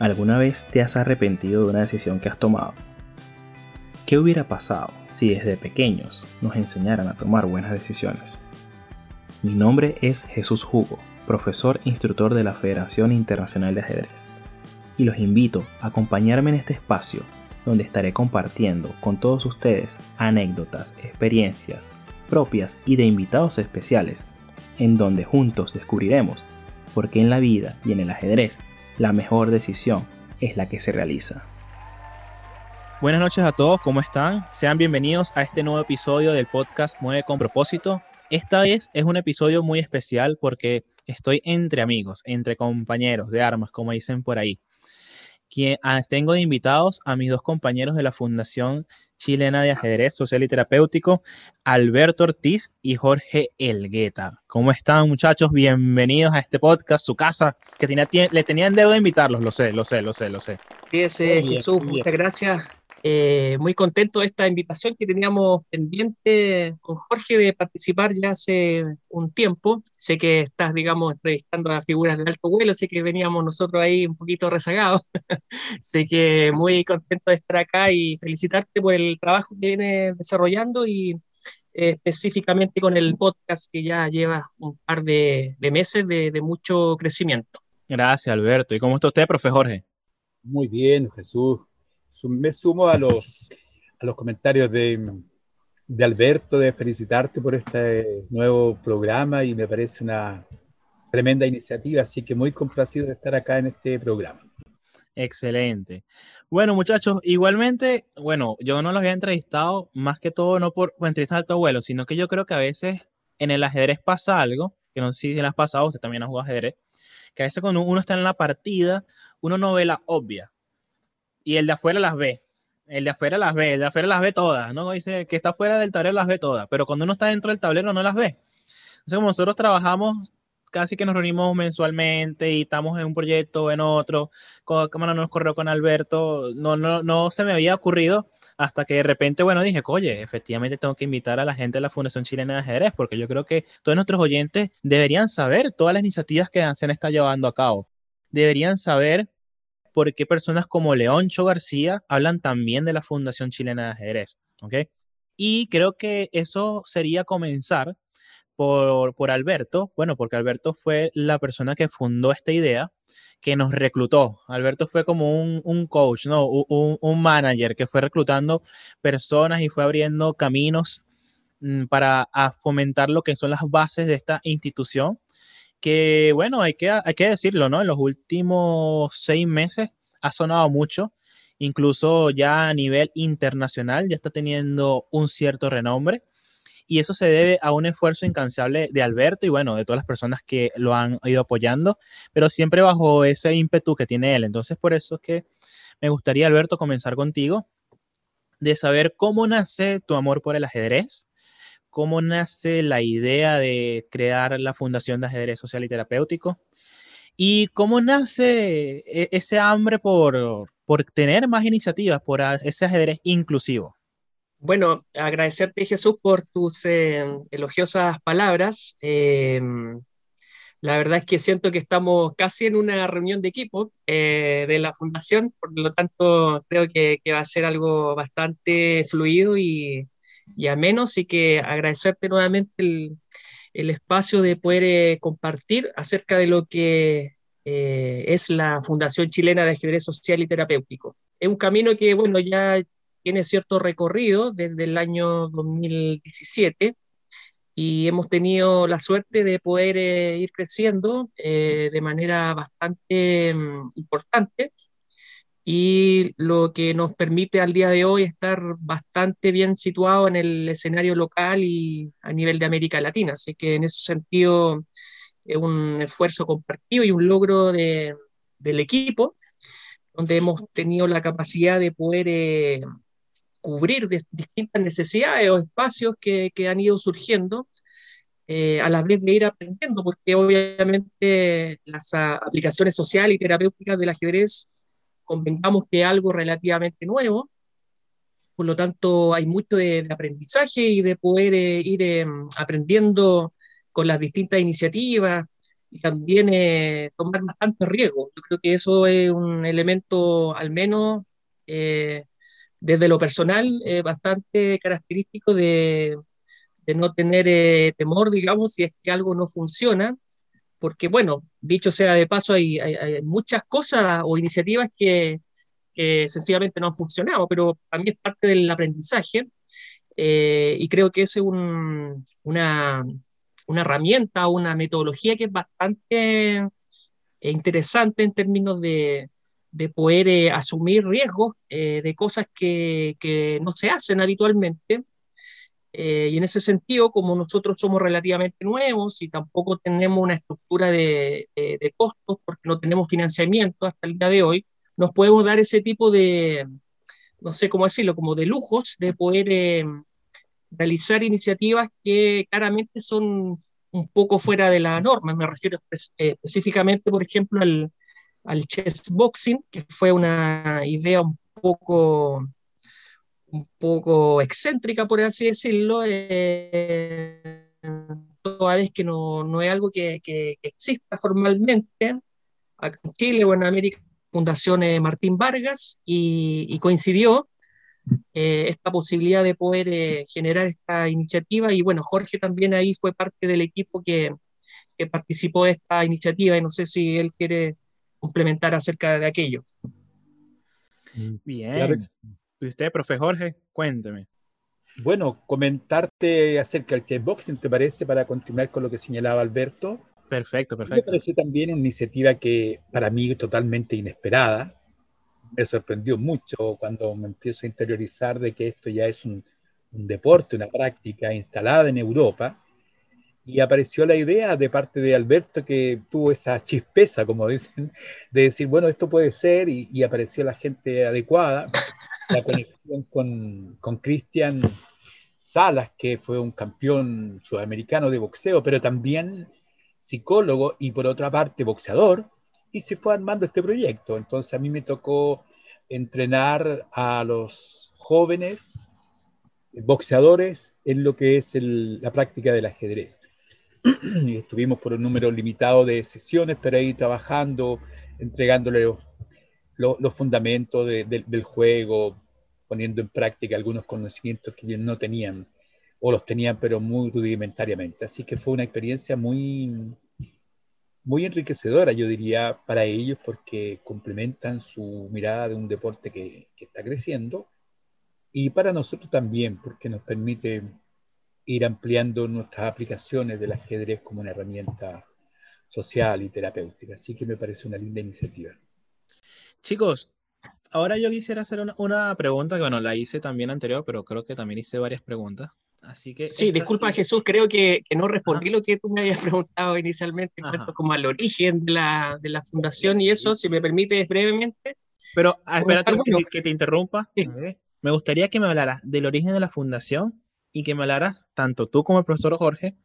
¿Alguna vez te has arrepentido de una decisión que has tomado? ¿Qué hubiera pasado si desde pequeños nos enseñaran a tomar buenas decisiones? Mi nombre es Jesús Hugo, profesor instructor de la Federación Internacional de Ajedrez, y los invito a acompañarme en este espacio donde estaré compartiendo con todos ustedes anécdotas, experiencias propias y de invitados especiales, en donde juntos descubriremos por qué en la vida y en el ajedrez la mejor decisión es la que se realiza. Buenas noches a todos, ¿cómo están? Sean bienvenidos a este nuevo episodio del podcast Mueve con propósito. Esta vez es un episodio muy especial porque estoy entre amigos, entre compañeros de armas, como dicen por ahí. Quien, ah, tengo de invitados a mis dos compañeros de la Fundación Chilena de Ajedrez Social y Terapéutico, Alberto Ortiz y Jorge Elgueta. ¿Cómo están muchachos? Bienvenidos a este podcast, su casa, que tenía, le tenían deuda de invitarlos, lo sé, lo sé, lo sé, lo sé. Sí, ese Jesús, muchas gracias eh, muy contento de esta invitación que teníamos pendiente con Jorge de participar ya hace un tiempo. Sé que estás, digamos, entrevistando a figuras de alto vuelo, sé que veníamos nosotros ahí un poquito rezagados. sé que muy contento de estar acá y felicitarte por el trabajo que vienes desarrollando y eh, específicamente con el podcast que ya lleva un par de, meses de, de mucho crecimiento. Gracias, Alberto. ¿Y cómo está usted, profe Jorge? Muy bien, Jesús me sumo a los, a los comentarios de, de Alberto, de felicitarte por este nuevo programa y me parece una tremenda iniciativa, así que muy complacido de estar acá en este programa. Excelente. Bueno, muchachos, igualmente, bueno, yo no los había entrevistado más que todo no por, entrevistar a tu abuelo, sino que yo creo que a veces en el ajedrez pasa algo, que no sé si en las pasado, usted también ha jugado ajedrez, que a veces cuando uno está en la partida, uno no ve la obvia y el de afuera las ve. El de afuera las ve, el de afuera las ve todas, ¿no? Dice que está fuera del tablero las ve todas, pero cuando uno está dentro del tablero no las ve. Entonces, como nosotros trabajamos, casi que nos reunimos mensualmente y estamos en un proyecto, en otro, con cámara nos corrió con Alberto, no, no, no se me había ocurrido hasta que de repente, bueno, dije, oye, efectivamente tengo que invitar a la gente de la Fundación Chilena de Ajedrez, porque yo creo que todos nuestros oyentes deberían saber todas las iniciativas que se han estado llevando a cabo. Deberían saber por qué personas como Leoncho García hablan también de la Fundación Chilena de Ajedrez. ¿ok? Y creo que eso sería comenzar por, por, Alberto, bueno, porque Alberto fue la persona que fundó esta idea, que nos reclutó. Alberto fue como un, un coach, ¿no? Un, un, manager que fue reclutando personas y fue abriendo caminos mm, para fomentar lo que son las bases de esta institución que bueno, hay que, hay que decirlo, ¿no? En los últimos seis meses ha sonado mucho, incluso ya a nivel internacional, ya está teniendo un cierto renombre. Y eso se debe a un esfuerzo incansable de Alberto y bueno, de todas las personas que lo han ido apoyando, pero siempre bajo ese ímpetu que tiene él. Entonces, por eso es que me gustaría, Alberto, comenzar contigo, de saber cómo nace tu amor por el ajedrez, cómo nace la idea de crear la Fundación de Ajedrez Social y Terapéutico y cómo nace e-, ese hambre por, por tener más iniciativas, por ese ajedrez inclusivo. Bueno, agradecerte Jesús por tus eh, elogiosas palabras. Em, la verdad es que siento que estamos casi en una reunión de equipo eh, de la fundación, por lo tanto creo que, que, va a ser algo bastante fluido y, y a menos y que agradecerte nuevamente el, el espacio de poder eh, compartir acerca de lo que eh, es la Fundación Chilena de Ajedrez Social y Terapéutico. Es un camino que, bueno, ya tiene cierto recorrido desde el año 2017 y hemos tenido la suerte de poder eh, ir creciendo de manera bastante mm, importante y lo que nos permite al día de hoy estar bastante bien situado en el escenario local y a nivel de América Latina. Así que en ese sentido es un esfuerzo compartido y un logro de, del equipo, donde hemos tenido la capacidad de poder eh, cubrir distintas necesidades o espacios que, que han ido surgiendo. Eh, a la vez de ir aprendiendo, porque obviamente las aplicaciones sociales y terapéuticas del ajedrez convengamos que es algo relativamente nuevo, por lo tanto hay mucho de, aprendizaje y de poder eh, ir em, aprendiendo con las distintas iniciativas, y también eh, tomar bastante riesgo. Yo creo que eso es un elemento, al menos eh, desde lo personal, bastante característico de, de no tener temor, digamos, si es que algo no funciona, porque bueno, dicho sea de paso, hay, muchas cosas o iniciativas que, sencillamente no han funcionado, pero también es parte del aprendizaje eh, y creo que es un, una, herramienta, una metodología que es bastante eh, interesante en términos de, de poder eh, asumir riesgos de cosas que, no se hacen habitualmente eh, y en ese sentido, como nosotros somos relativamente nuevos y tampoco tenemos una estructura de, costos porque no tenemos financiamiento hasta el día de hoy, nos podemos dar ese tipo de, no sé cómo decirlo, como de lujos de poder eh, realizar iniciativas que claramente son un poco fuera de la norma. Me refiero eh, específicamente, por ejemplo, al, al chess boxing, que fue una idea un poco un poco excéntrica, por así decirlo, eh, toda vez que no, no es algo que, que, exista formalmente. Acá en Chile o en América, Fundación Martín Vargas, y, coincidió eh, esta posibilidad de poder eh, generar esta iniciativa. Y bueno, Jorge también ahí fue parte del equipo que, que participó de esta iniciativa, y no sé si él quiere complementar acerca de aquello. Bien. ¿Y usted, profe Jorge? Cuénteme. Bueno, comentarte acerca del chessboxing, ¿te parece? Para continuar con lo que señalaba Alberto. Perfecto, perfecto. Me parece también una iniciativa que para mí es totalmente inesperada. Me sorprendió mucho cuando me empiezo a interiorizar de que esto ya es un, un deporte, una práctica instalada en Europa. Y apareció la idea de parte de Alberto que tuvo esa chispeza, como dicen, de decir, bueno, esto puede ser, y, y apareció la gente adecuada la conexión con Cristian Salas, que fue un campeón sudamericano de boxeo, pero también psicólogo y por otra parte boxeador, y se fue armando este proyecto. Entonces a mí me tocó entrenar a los jóvenes boxeadores en lo que es la práctica del ajedrez. y estuvimos por un número limitado de sesiones, pero ahí trabajando, entregándole los fundamentos del juego, poniendo en práctica algunos conocimientos que ellos no tenían o los tenían pero muy rudimentariamente. Así que fue una experiencia muy, muy enriquecedora, yo diría, para ellos porque complementan su mirada de un deporte que, que está creciendo y para nosotros también porque nos permite ir ampliando nuestras aplicaciones del ajedrez como una herramienta social y terapéutica. Así que me parece una linda iniciativa. Chicos, ahora yo quisiera hacer una, pregunta que, bueno, la hice también anterior, pero creo que también hice varias preguntas. Así que sí, disculpa Jesús, creo que, que no respondí lo que tú me habías preguntado inicialmente en cuanto como al origen de la, de la, fundación y eso, si me permites brevemente. Pero ah, espérate que, que, te interrumpa. Me gustaría que me hablaras del origen de la fundación y que me hablaras, tanto tú como el profesor Jorge,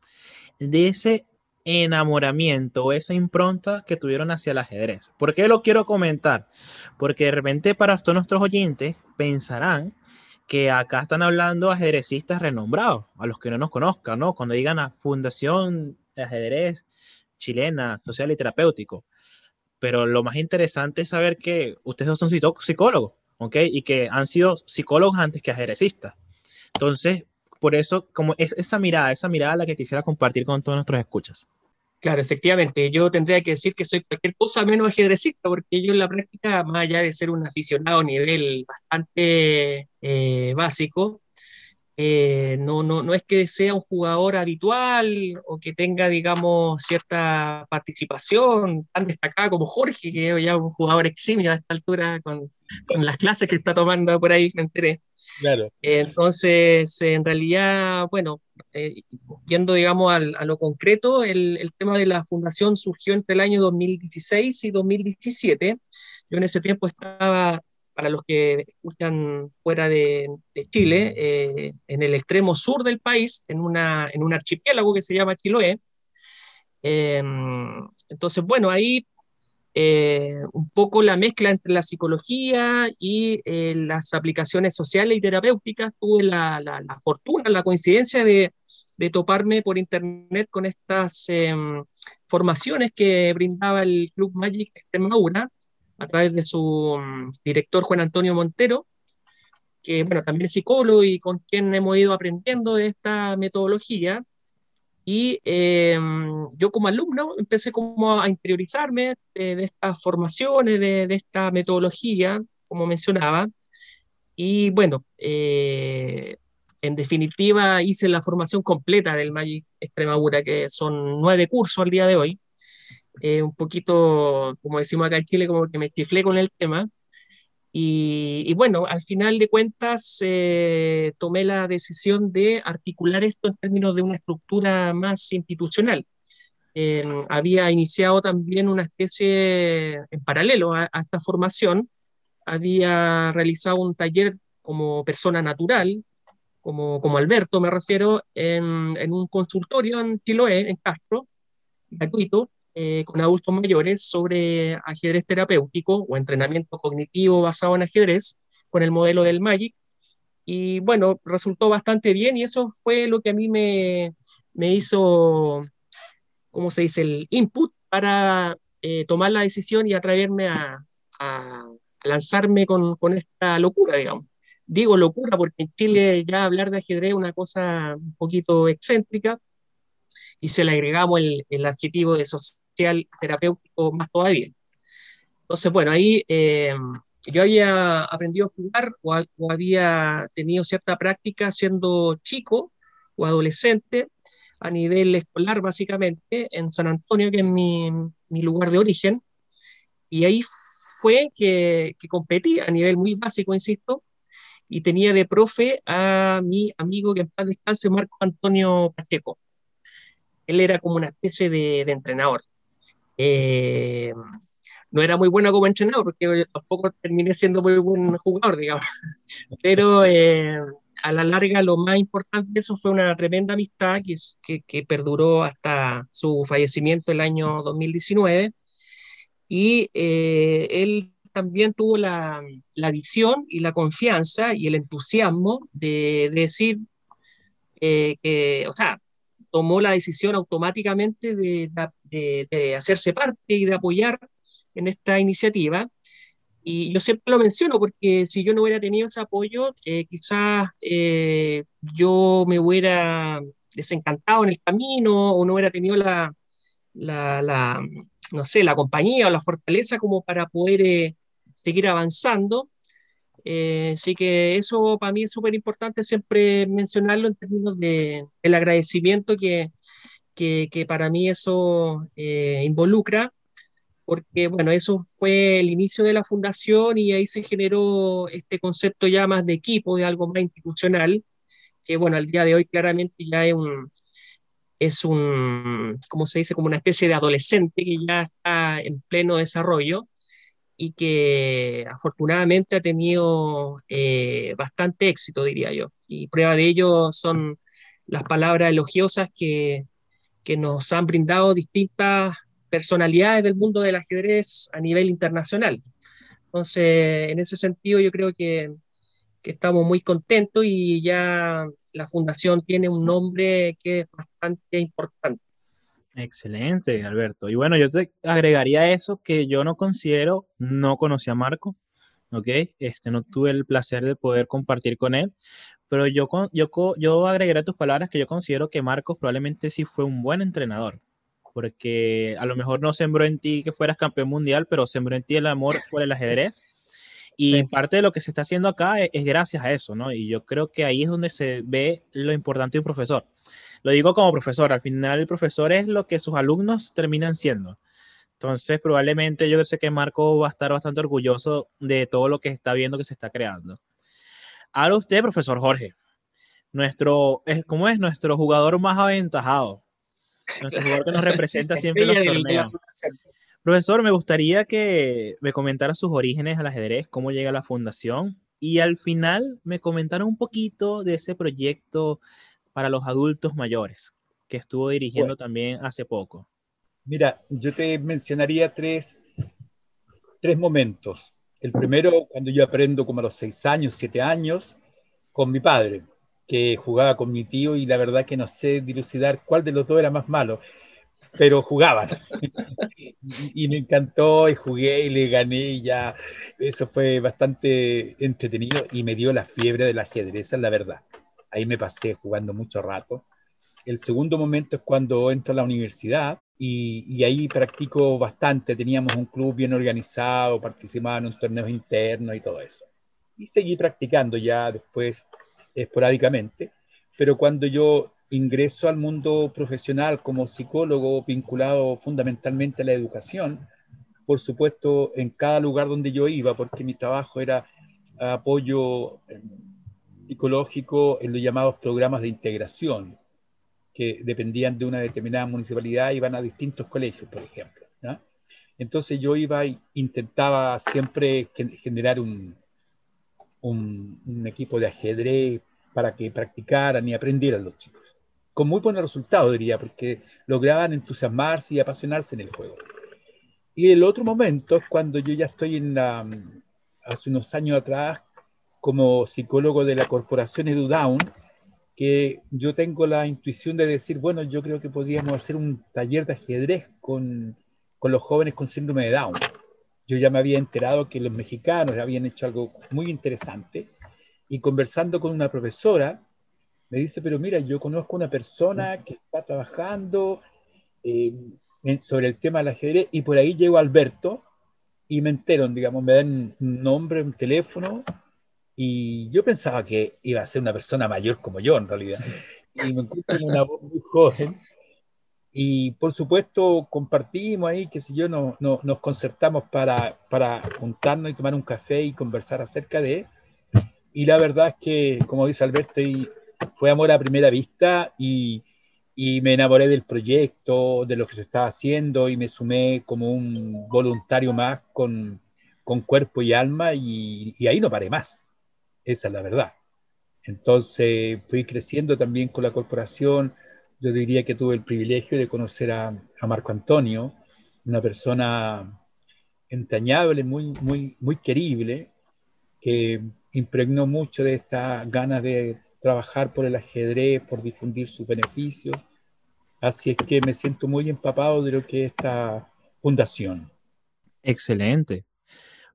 de ese enamoramiento o esa impronta que tuvieron hacia el ajedrez. ¿Por qué lo quiero comentar? Porque de repente para todos nuestros oyentes pensarán que acá están hablando ajedrecistas renombrados, a los que no nos conozcan, ¿no? Cuando digan a Fundación de Ajedrez Chilena, Social y Terapéutico. Pero lo más interesante es saber que ustedes dos son psicólogos, ¿ok? Y que han sido psicólogos antes que ajedrecistas. Entonces, por eso, como es esa mirada, esa mirada la que quisiera compartir con todos nuestros escuchas. Claro, efectivamente, yo tendría que decir que soy cualquier cosa menos ajedrecista, porque yo en la práctica, más allá de ser un aficionado a nivel bastante eh, básico, eh, no, no, no es que sea un jugador habitual o que tenga, digamos, cierta participación tan destacada como Jorge, que es ya un jugador eximio a esta altura con, con las clases que está tomando por ahí, me enteré. Claro. Entonces, en realidad, bueno, eh, yendo, digamos, al, a lo concreto, el, el, tema de la fundación surgió entre el año 2016 y 2017. Yo en ese tiempo estaba, para los que escuchan fuera de, Chile, eh, en el extremo sur del país, en, una, en un archipiélago que se llama Chiloé. Em, entonces, bueno, ahí eh, un poco la mezcla entre la psicología y eh, las aplicaciones sociales y terapéuticas. Tuve la, la, fortuna, la coincidencia de, de toparme por internet con estas em, formaciones que brindaba el Club Magic Extremadura a través de su mm, director Juan Antonio Montero, que bueno, también es psicólogo y con quien hemos ido aprendiendo de esta metodología. Y em, yo como alumno empecé como a interiorizarme de, estas formaciones, de, de, esta metodología, como mencionaba. Y bueno, eh, en definitiva hice la formación completa del Magic Extremadura, que son nueve cursos al día de hoy. Eh, un poquito, como decimos acá en Chile, como que me chiflé con el tema. Y, bueno, al final de cuentas eh, tomé la decisión de articular esto en términos de una estructura más institucional. había iniciado también una especie, en paralelo a, esta formación, había realizado un taller como persona natural, como, como Alberto me refiero, en, en un consultorio en Chiloé, en Castro, gratuito, eh, con adultos mayores sobre ajedrez terapéutico o entrenamiento cognitivo basado en ajedrez con el modelo del Magic. Y bueno, resultó bastante bien y eso fue lo que a mí me, me hizo, ¿cómo se dice?, el input para eh, tomar la decisión y atraerme a, a, lanzarme con, con, esta locura, digamos. Digo locura porque en Chile ya hablar de ajedrez es una cosa un poquito excéntrica y se le agregamos el, el adjetivo de social terapéutico más todavía. Entonces, bueno, ahí eh, yo había aprendido a jugar o, había tenido cierta práctica siendo chico o adolescente a nivel escolar, básicamente, en San Antonio, que es mi, mi lugar de origen. Y ahí fue que, que, competí a nivel muy básico, insisto, y tenía de profe a mi amigo que en paz descanse, Marco Antonio Pacheco. Él era como una especie de, de entrenador. Eh, no era muy bueno como entrenador, porque tampoco terminé siendo muy buen jugador, digamos. Pero eh, a la larga lo más importante de eso fue una tremenda amistad que, que, perduró hasta su fallecimiento el año 2019. Y eh, él también tuvo la, la, visión y la confianza y el entusiasmo de decir que, o sea, tomó la decisión automáticamente de, hacerse parte y de apoyar en esta iniciativa. Y yo siempre lo menciono porque si yo no hubiera tenido ese apoyo, eh, quizás eh, yo me hubiera desencantado en el camino o no hubiera tenido la, la, la no sé, la compañía o la fortaleza como para poder eh, seguir avanzando. Eh, así que eso para mí es súper importante siempre mencionarlo en términos de el agradecimiento que, que, que para mí eso eh, involucra, porque bueno, eso fue el inicio de la fundación y ahí se generó este concepto ya más de equipo, de algo más institucional, que bueno, al día de hoy claramente ya es un, es un, ¿cómo se dice? Como una especie de adolescente que ya está en pleno desarrollo y que afortunadamente ha tenido eh, bastante éxito, diría yo. Y prueba de ello son las palabras elogiosas que, que nos han brindado distintas personalidades del mundo del ajedrez a nivel internacional. Entonces, en ese sentido, yo creo que, que estamos muy contentos y ya la fundación tiene un nombre que es bastante importante. Excelente, Alberto. Y bueno, yo te agregaría eso que yo no considero, no conocí a Marco, ¿ok? Este, no tuve el placer de poder compartir con él, pero yo, yo, yo agregaré tus palabras que yo considero que Marcos probablemente sí fue un buen entrenador, porque a lo mejor no sembró en ti que fueras campeón mundial, pero sembró en ti el amor por el ajedrez. Y parte de lo que se está haciendo acá es, es gracias a eso, ¿no? Y yo creo que ahí es donde se ve lo importante de un profesor lo digo como profesor, al final el profesor es lo que sus alumnos terminan siendo. Entonces, probablemente yo sé que Marco va a estar bastante orgulloso de todo lo que está viendo que se está creando. Ahora usted, profesor Jorge, nuestro, ¿cómo es? Nuestro jugador más aventajado. Nuestro jugador que nos representa siempre en los torneos. Profesor, me gustaría que me comentara sus orígenes al ajedrez, cómo llega a la fundación y al final me comentara un poquito de ese proyecto para los adultos mayores, que estuvo dirigiendo también hace poco. Mira, yo te mencionaría tres, tres momentos. El primero, cuando yo aprendo como a los seis años, siete años, con mi padre. que jugaba con mi tío y la verdad que no sé dilucidar cuál de los dos era más malo, pero jugaban. y, me encantó y jugué y le gané y ya. Eso fue bastante entretenido y me dio la fiebre del ajedrez, la verdad. Ahí me pasé jugando mucho rato. El segundo momento es cuando entro a la universidad y, y, ahí practico bastante. Teníamos un club bien organizado, participaba en un torneos internos y todo eso. Y seguí practicando ya después esporádicamente, pero cuando yo ingreso al mundo profesional como psicólogo vinculado fundamentalmente a la educación, por supuesto en cada lugar donde yo iba, porque mi trabajo era apoyo eh, psicológico en los llamados programas de integración, que dependían de una determinada municipalidad, iban a distintos colegios, por ejemplo. Entonces yo iba e intentaba siempre generar un, un, equipo de ajedrez para que practicaran y aprendieran los chicos. Con muy buenos resultados, diría, porque lograban entusiasmarse y apasionarse en el juego. Y el otro momento es cuando yo ya estoy en la, hace unos años atrás como psicólogo de la corporación EduDown, que yo tengo la intuición de decir, bueno, yo creo que podríamos hacer un taller de ajedrez con, con los jóvenes con síndrome de Down. Yo ya me había enterado que los mexicanos habían hecho algo muy interesante y conversando con una profesora, me dice, pero mira, yo conozco una persona que está trabajando eh, sobre el tema del ajedrez y por ahí llego Alberto y me entero, digamos, me dan un nombre, un teléfono y yo pensaba que iba a ser una persona mayor como yo en realidad. Y me encuentro en una voz muy joven y por supuesto compartimos ahí, que si yo, no, no, nos concertamos para, para juntarnos y tomar un café y conversar acerca de. Y la verdad es que, como dice Alberto, fue amor a primera vista y, y me enamoré del proyecto, de lo que se estaba haciendo y me sumé como un voluntario más con, con cuerpo y alma y, y, ahí no paré más. Esa es la verdad. Entonces fui creciendo también con la corporación, yo diría que tuve el privilegio de conocer a, Marco Antonio, una persona entrañable, muy, muy, muy querible, que impregnó mucho de esta ganas de trabajar por el ajedrez, por difundir sus beneficios. Así es que me siento muy empapado de lo que es esta fundación. Excelente.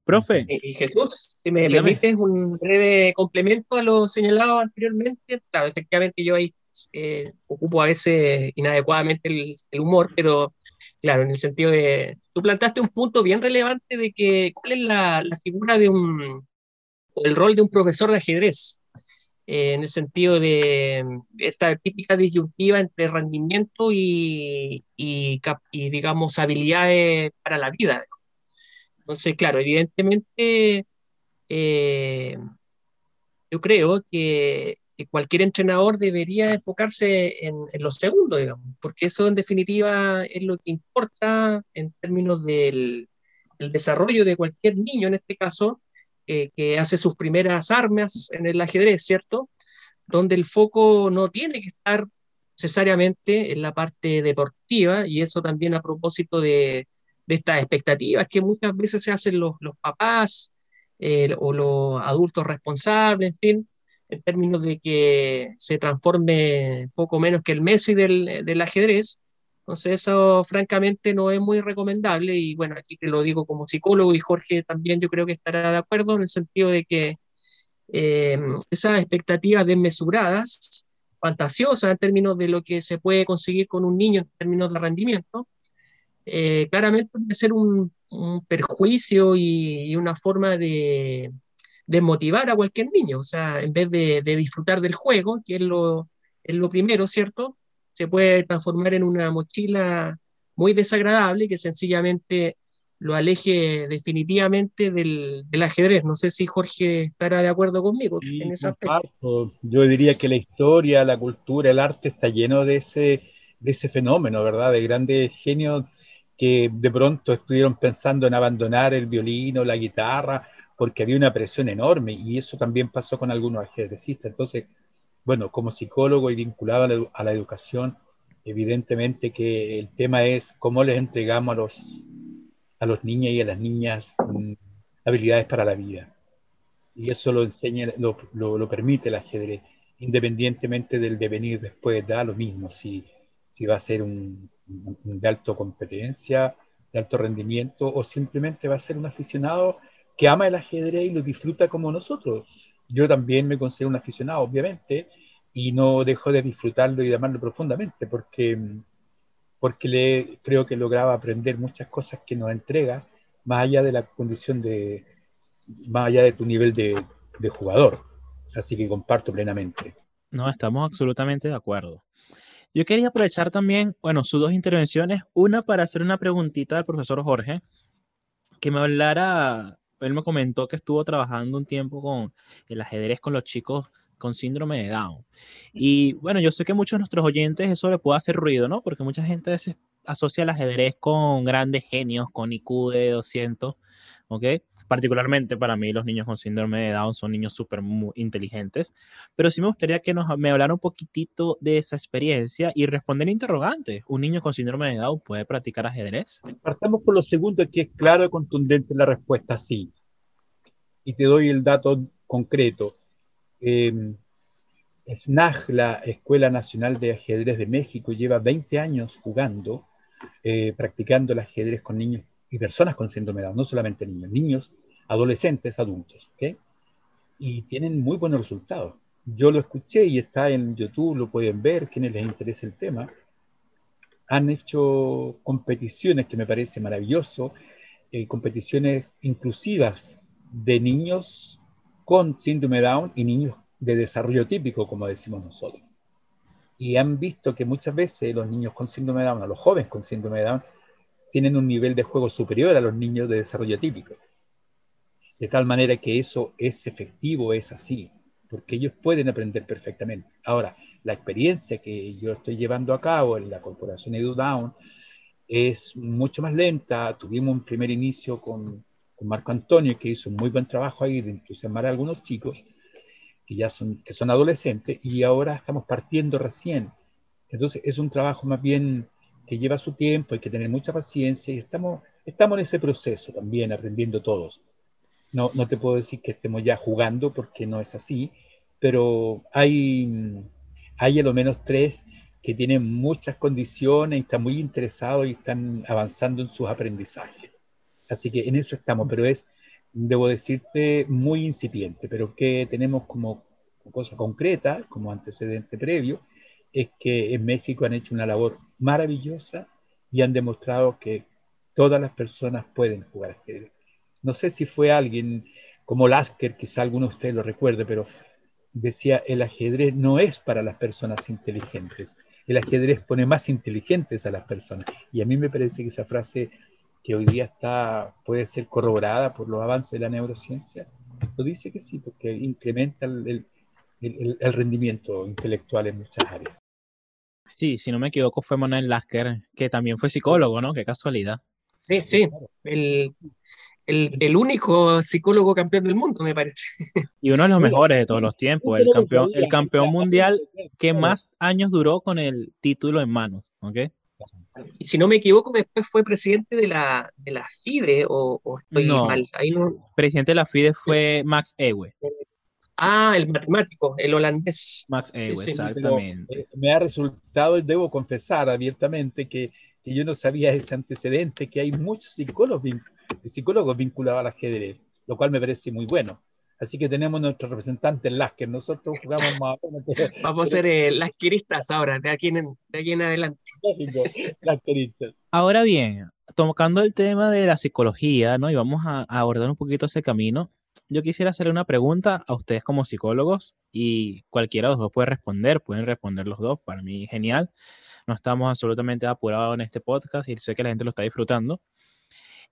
Profe. Y Jesús, si me permites un breve complemento a lo señalado anteriormente, claro, efectivamente yo ahí eh, ocupo a veces inadecuadamente el, humor, pero claro, en el sentido de, tú plantaste un punto bien relevante de que cuál es la, figura de un, o el rol de un profesor de ajedrez, eh, en el sentido de esta típica disyuntiva entre rendimiento y, y, digamos, habilidades para la vida. Entonces, claro, evidentemente, eh, yo creo que cualquier entrenador debería enfocarse en, lo segundo, digamos, porque eso en definitiva es lo que importa en términos del, desarrollo de cualquier niño, en este caso, eh, que hace sus primeras armas en el ajedrez, ¿cierto? Donde el foco no tiene que estar necesariamente en la parte deportiva, y eso también a propósito de, estas expectativas que muchas veces se hacen los, papás eh, o los adultos responsables, en fin, en términos de que se transforme poco menos que el Messi del, del, ajedrez. Entonces eso francamente no es muy recomendable y bueno, aquí te lo digo como psicólogo y Jorge también yo creo que estará de acuerdo en el sentido de que eh, esas expectativas desmesuradas, fantasiosas en términos de lo que se puede conseguir con un niño en términos de rendimiento, eh, claramente puede ser un, un perjuicio y, y, una forma de, de motivar a cualquier niño. O sea, en vez de, disfrutar del juego, que es lo, es lo primero, ¿cierto? Se puede transformar en una mochila muy desagradable que sencillamente lo aleje definitivamente del, ajedrez. No sé si Jorge estará de acuerdo conmigo en ese aspecto. Yo diría que la historia, la cultura, el arte está lleno de ese, de ese fenómeno, ¿verdad? De grandes genios que de pronto estuvieron pensando en abandonar el violín o la guitarra porque había una presión enorme y eso también pasó con algunos ajedrecistas. Entonces, bueno, como psicólogo y vinculado a la, educación, evidentemente que el tema es cómo les entregamos a los, a niños y a las niñas mm, habilidades para la vida. Y eso lo enseña, lo, lo, permite el ajedrez. independientemente del devenir después, da lo mismo si, si va a ser un, de alta competencia, de alto rendimiento, o simplemente va a ser un aficionado que ama el ajedrez y lo disfruta como nosotros. Yo también me considero un aficionado, obviamente, y no dejo de disfrutarlo y de amarlo profundamente, porque, porque creo que lograba aprender muchas cosas que nos entrega, más allá de la condición de, más allá de tu nivel de jugador. Así que comparto plenamente. No, estamos absolutamente de acuerdo. Yo quería aprovechar también, bueno, sus dos intervenciones. Una para hacer una preguntita al profesor Jorge, que me hablara, él me comentó que estuvo trabajando un tiempo con el ajedrez con los chicos con síndrome de Down. Y bueno, yo sé que muchos de nuestros oyentes eso le puede hacer ruido, ¿no? Porque mucha gente asocia el ajedrez con grandes genios, con IQ de 200, ¿ok? Particularmente para mí los niños con síndrome de Down son niños súper inteligentes, pero sí me gustaría que nos, me hablara un poquitito de esa experiencia y responder interrogantes. ¿Un niño con síndrome de Down puede practicar ajedrez? Partamos por lo segundo, que es claro y contundente la respuesta, sí. Y te doy el dato concreto. Eh, SNAG, la Escuela Nacional de Ajedrez de México, lleva 20 años jugando, eh, practicando el ajedrez con niños y personas con síndrome de Down, no solamente niños, niños, adolescentes, adultos, ¿ok? Y tienen muy buenos resultados. Yo lo escuché y está en YouTube, lo pueden ver, quienes les interese el tema. Han hecho competiciones que me parece maravilloso, eh, competiciones inclusivas de niños con síndrome Down y niños de desarrollo típico, como decimos nosotros. Y han visto que muchas veces los niños con síndrome Down, o los jóvenes con síndrome Down, tienen un nivel de juego superior a los niños de desarrollo típico. De tal manera que eso es efectivo, es así, porque ellos pueden aprender perfectamente. Ahora, la experiencia que yo estoy llevando a cabo en la corporación EduDown es mucho más lenta. Tuvimos un primer inicio con, Marco Antonio, que hizo un muy buen trabajo ahí de entusiasmar a algunos chicos que ya son, que son adolescentes, y ahora estamos partiendo recién. Entonces, es un trabajo más bien que lleva su tiempo, hay que tener mucha paciencia y estamos, estamos en ese proceso también, aprendiendo todos. No, no te puedo decir que estemos ya jugando porque no es así, pero hay, hay a lo menos tres que tienen muchas condiciones y están muy interesados y están avanzando en sus aprendizajes. Así que en eso estamos, pero es, debo decirte, muy incipiente, pero que tenemos como cosa concreta, como antecedente previo, es que en México han hecho una labor maravillosa y han demostrado que todas las personas pueden jugar ajedrez. No sé si fue alguien como Lasker, quizá alguno de ustedes lo recuerde, pero decía, el ajedrez no es para las personas inteligentes, el ajedrez pone más inteligentes a las personas. Y a mí me parece que esa frase que hoy día está, puede ser corroborada por los avances de la neurociencia, lo dice que sí, porque incrementa el, rendimiento intelectual en muchas áreas. Sí, si no me equivoco, fue Manuel Lasker, que también fue psicólogo, ¿no? Qué casualidad. Sí, sí, el, el, el, único psicólogo campeón del mundo, me parece. Y uno de los mejores de todos los tiempos, el campeón, el campeón mundial que más años duró con el título en manos, ¿ok? Y si no me equivoco, después fue presidente de la, de la FIDE, o, o estoy No. mal. Ahí no. Presidente de la FIDE fue Max Ewe. Ah, el matemático, el holandés. Max Ewe, sí, Pero, exactamente. eh, me ha resultado, debo confesar abiertamente, que, que yo no sabía ese antecedente, que hay muchos psicólogos, vin- psicólogos vinculados al ajedrez, lo cual me parece muy bueno. Así que tenemos nuestro representante en Lasker. Nosotros jugamos más Vamos a ser eh, las quiristas ahora, de aquí en, de aquí en adelante. Lógico, Laskeristas. Ahora bien, tocando el tema de la psicología, ¿no? Y vamos a, a abordar un poquito ese camino. Yo quisiera hacerle una pregunta a ustedes como psicólogos y cualquiera de los dos puede responder, pueden responder los dos, para mí genial. No estamos absolutamente apurados en este podcast y sé que la gente lo está disfrutando.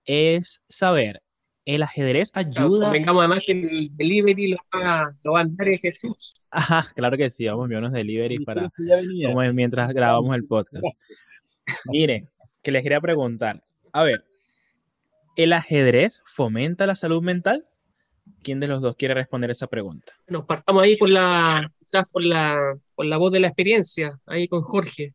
Es saber, ¿el ajedrez Claro, ayuda? convengamos además que el delivery lo va, lo va a dar Jesús. Ajá, claro que sí, vamos a enviar unos deliveries para, como mientras grabamos el podcast. Miren, que les quería preguntar, a ver, ¿el ajedrez fomenta la salud mental? ¿Quién de los dos quiere responder esa pregunta? Nos partamos ahí por la, quizás por la, por la voz de la experiencia, ahí con Jorge.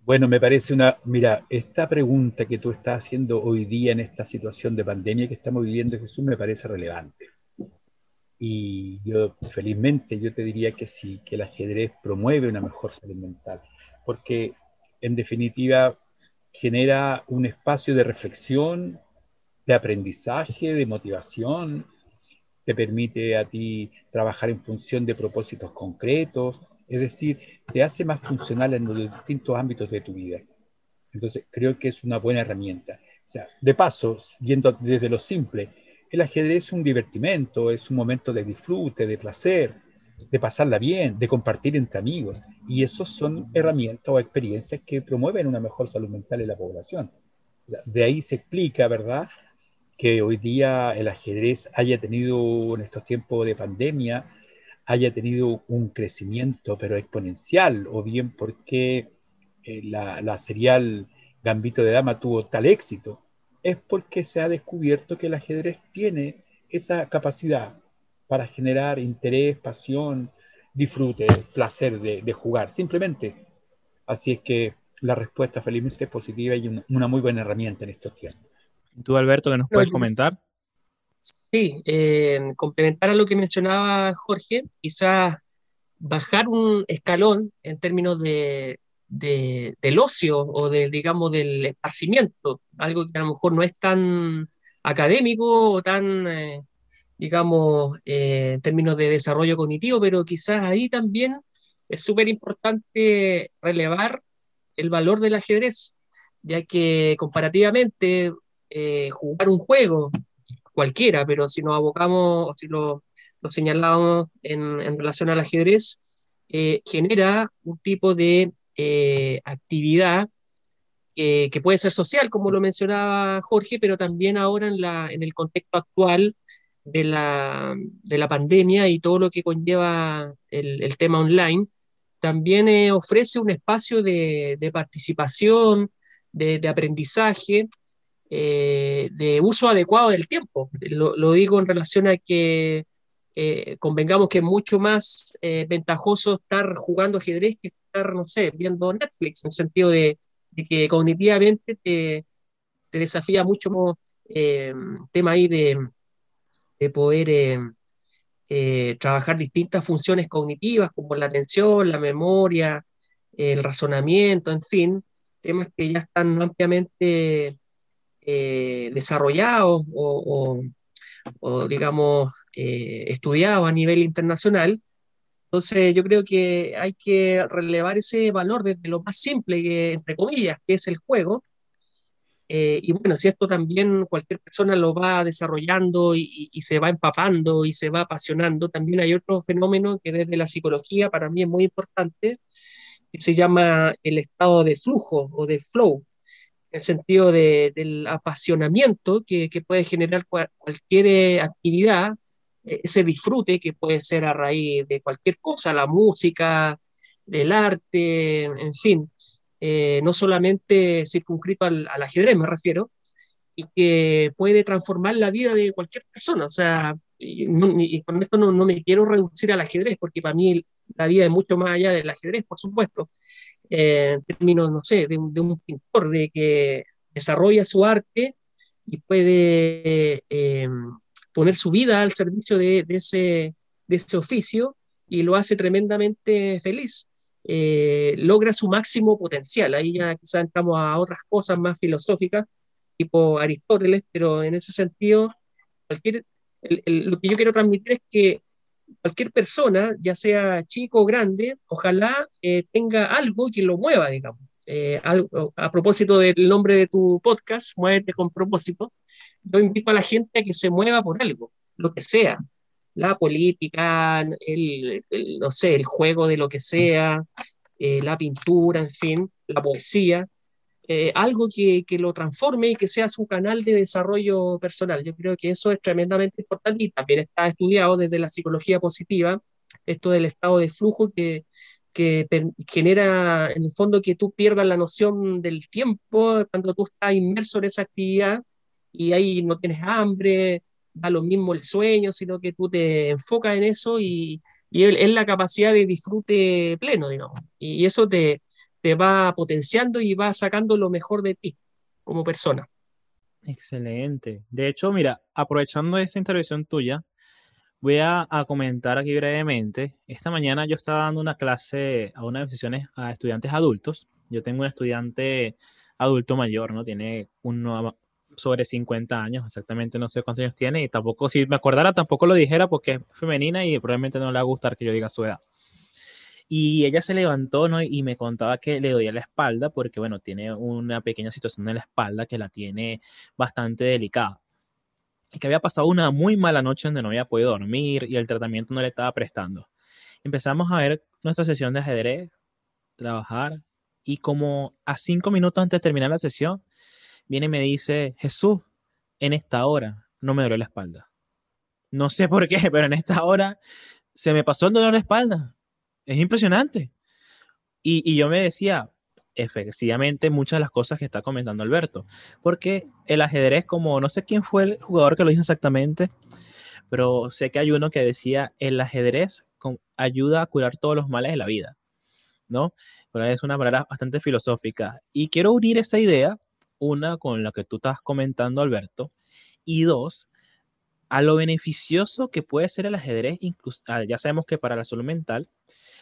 Bueno, me parece una, mira, esta pregunta que tú estás haciendo hoy día en esta situación de pandemia que estamos viviendo, Jesús, me parece relevante. Y yo felizmente yo te diría que sí, que el ajedrez promueve una mejor salud mental, porque en definitiva genera un espacio de reflexión, de aprendizaje, de motivación, te permite a ti trabajar en función de propósitos concretos, es decir, te hace más funcional en los distintos ámbitos de tu vida. Entonces, creo que es una buena herramienta. O sea, de paso, yendo desde lo simple, el ajedrez es un divertimento, es un momento de disfrute, de placer, de pasarla bien, de compartir entre amigos. Y esos son herramientas o experiencias que promueven una mejor salud mental en la población. de ahí se explica, ¿verdad?, que hoy día el ajedrez haya tenido en estos tiempos de pandemia, haya tenido un crecimiento, pero exponencial, o bien porque eh, la, la serial Gambito de Dama tuvo tal éxito, es porque se ha descubierto que el ajedrez tiene esa capacidad para generar interés, pasión, disfrute, placer de, jugar, simplemente. Así es que la respuesta felizmente es positiva y una, muy buena herramienta en estos tiempos. ¿Tú, Alberto, qué nos puedes comentar? Sí, eh, complementar a lo que mencionaba Jorge, quizás bajar un escalón en términos de, del ocio o del, digamos, del esparcimiento, algo que a lo mejor no es tan académico o tan, eh, digamos, eh, en términos de desarrollo cognitivo, pero quizás ahí también es súper importante relevar el valor del ajedrez, ya que comparativamente eh, jugar un juego cualquiera, pero si nos abocamos, o si lo, lo señalamos en, en, relación al ajedrez, genera un tipo de eh, actividad eh, que puede ser social, como lo mencionaba Jorge, pero también ahora en, la, en el contexto actual de la, de la pandemia y todo lo que conlleva el, el tema online, también eh, ofrece un espacio de, de participación, de aprendizaje, de uso adecuado del tiempo. Lo, digo en relación a que convengamos que es mucho más ventajoso estar jugando ajedrez que no sé, viendo Netflix, en el sentido de, que cognitivamente te, desafía mucho más eh, tema ahí de, de poder eh, eh, trabajar distintas funciones cognitivas como la atención, la memoria, el razonamiento, en fin, temas que ya están ampliamente desarrollados o, digamos, estudiados a nivel internacional entonces yo creo que hay que relevar ese valor desde lo más simple, que, entre comillas, que es el juego. Eh, y bueno, si esto también cualquier persona lo va desarrollando y, y, se va empapando y se va apasionando, también hay otro fenómeno que desde la psicología para mí es muy importante, que se llama el estado de flujo o de flow, el sentido de, del apasionamiento que, que puede generar cualquier actividad ese disfrute que puede ser a raíz de cualquier cosa, la música, del arte, en fin, eh, no solamente circunscrito al, ajedrez, me refiero, y que puede transformar la vida de cualquier persona. O sea, y, con esto no, no, me quiero reducir al ajedrez, porque para mí la vida es mucho más allá del ajedrez, por supuesto, eh, en términos, no sé, de, de, un pintor, de que desarrolla su arte y puede... Eh, poner su vida al servicio de, ese, de ese oficio y lo hace tremendamente feliz. Eh, logra su máximo potencial. Ahí ya quizás entramos a otras cosas más filosóficas, tipo Aristóteles, pero en ese sentido, cualquier, lo que yo quiero transmitir es que cualquier persona, ya sea chico o grande, ojalá eh, tenga algo que lo mueva, digamos. Eh, a propósito del nombre de tu podcast, Muévete con propósito, yo invito a la gente a que se mueva por algo, lo que sea, la política, el, no sé, el juego de lo que sea, eh, la pintura, en fin, la poesía, eh, algo que, que, lo transforme y que sea su canal de desarrollo personal. Yo creo que eso es tremendamente importante y también está estudiado desde la psicología positiva, esto del estado de flujo que, que genera en el fondo que tú pierdas la noción del tiempo cuando tú estás inmerso en esa actividad y ahí no tienes hambre, da lo mismo el sueño, sino que tú te enfocas en eso y, y es la capacidad de disfrute pleno, digamos. Y eso te, te va potenciando y va sacando lo mejor de ti como persona. Excelente. De hecho, mira, aprovechando esa intervención tuya, Voy a, comentar aquí brevemente. Esta mañana yo estaba dando una clase a unas sesiones a estudiantes adultos. Yo tengo un estudiante adulto mayor, ¿no? Tiene uno sobre 50 años, exactamente no sé cuántos años tiene y tampoco, si me acordara, tampoco lo dijera porque es femenina y probablemente no le va a gustar que yo diga su edad. Y ella se levantó y me contaba que le dolía la espalda porque, bueno, tiene una pequeña situación en la espalda que la tiene bastante delicada. Y que había pasado una muy mala noche donde no había podido dormir y el tratamiento no le estaba prestando. Empezamos a ver nuestra sesión de ajedrez, trabajar, y como a cinco minutos antes de terminar la sesión, viene y me dice, Jesús, en esta hora no me duele la espalda. No sé por qué, pero en esta hora se me pasó el dolor de espalda. Es impresionante. Y, yo me decía, efectivamente, muchas de las cosas que está comentando Alberto, porque el ajedrez, como no sé quién fue el jugador que lo dijo exactamente, pero sé que hay uno que decía, el ajedrez ayuda a curar todos los males de la vida, ¿no? Pero es una manera bastante filosófica. Y quiero unir esa idea una, con lo que tú estás comentando, Alberto, y dos, a lo beneficioso que puede ser el ajedrez, incluso, ah, ya sabemos que para la salud mental,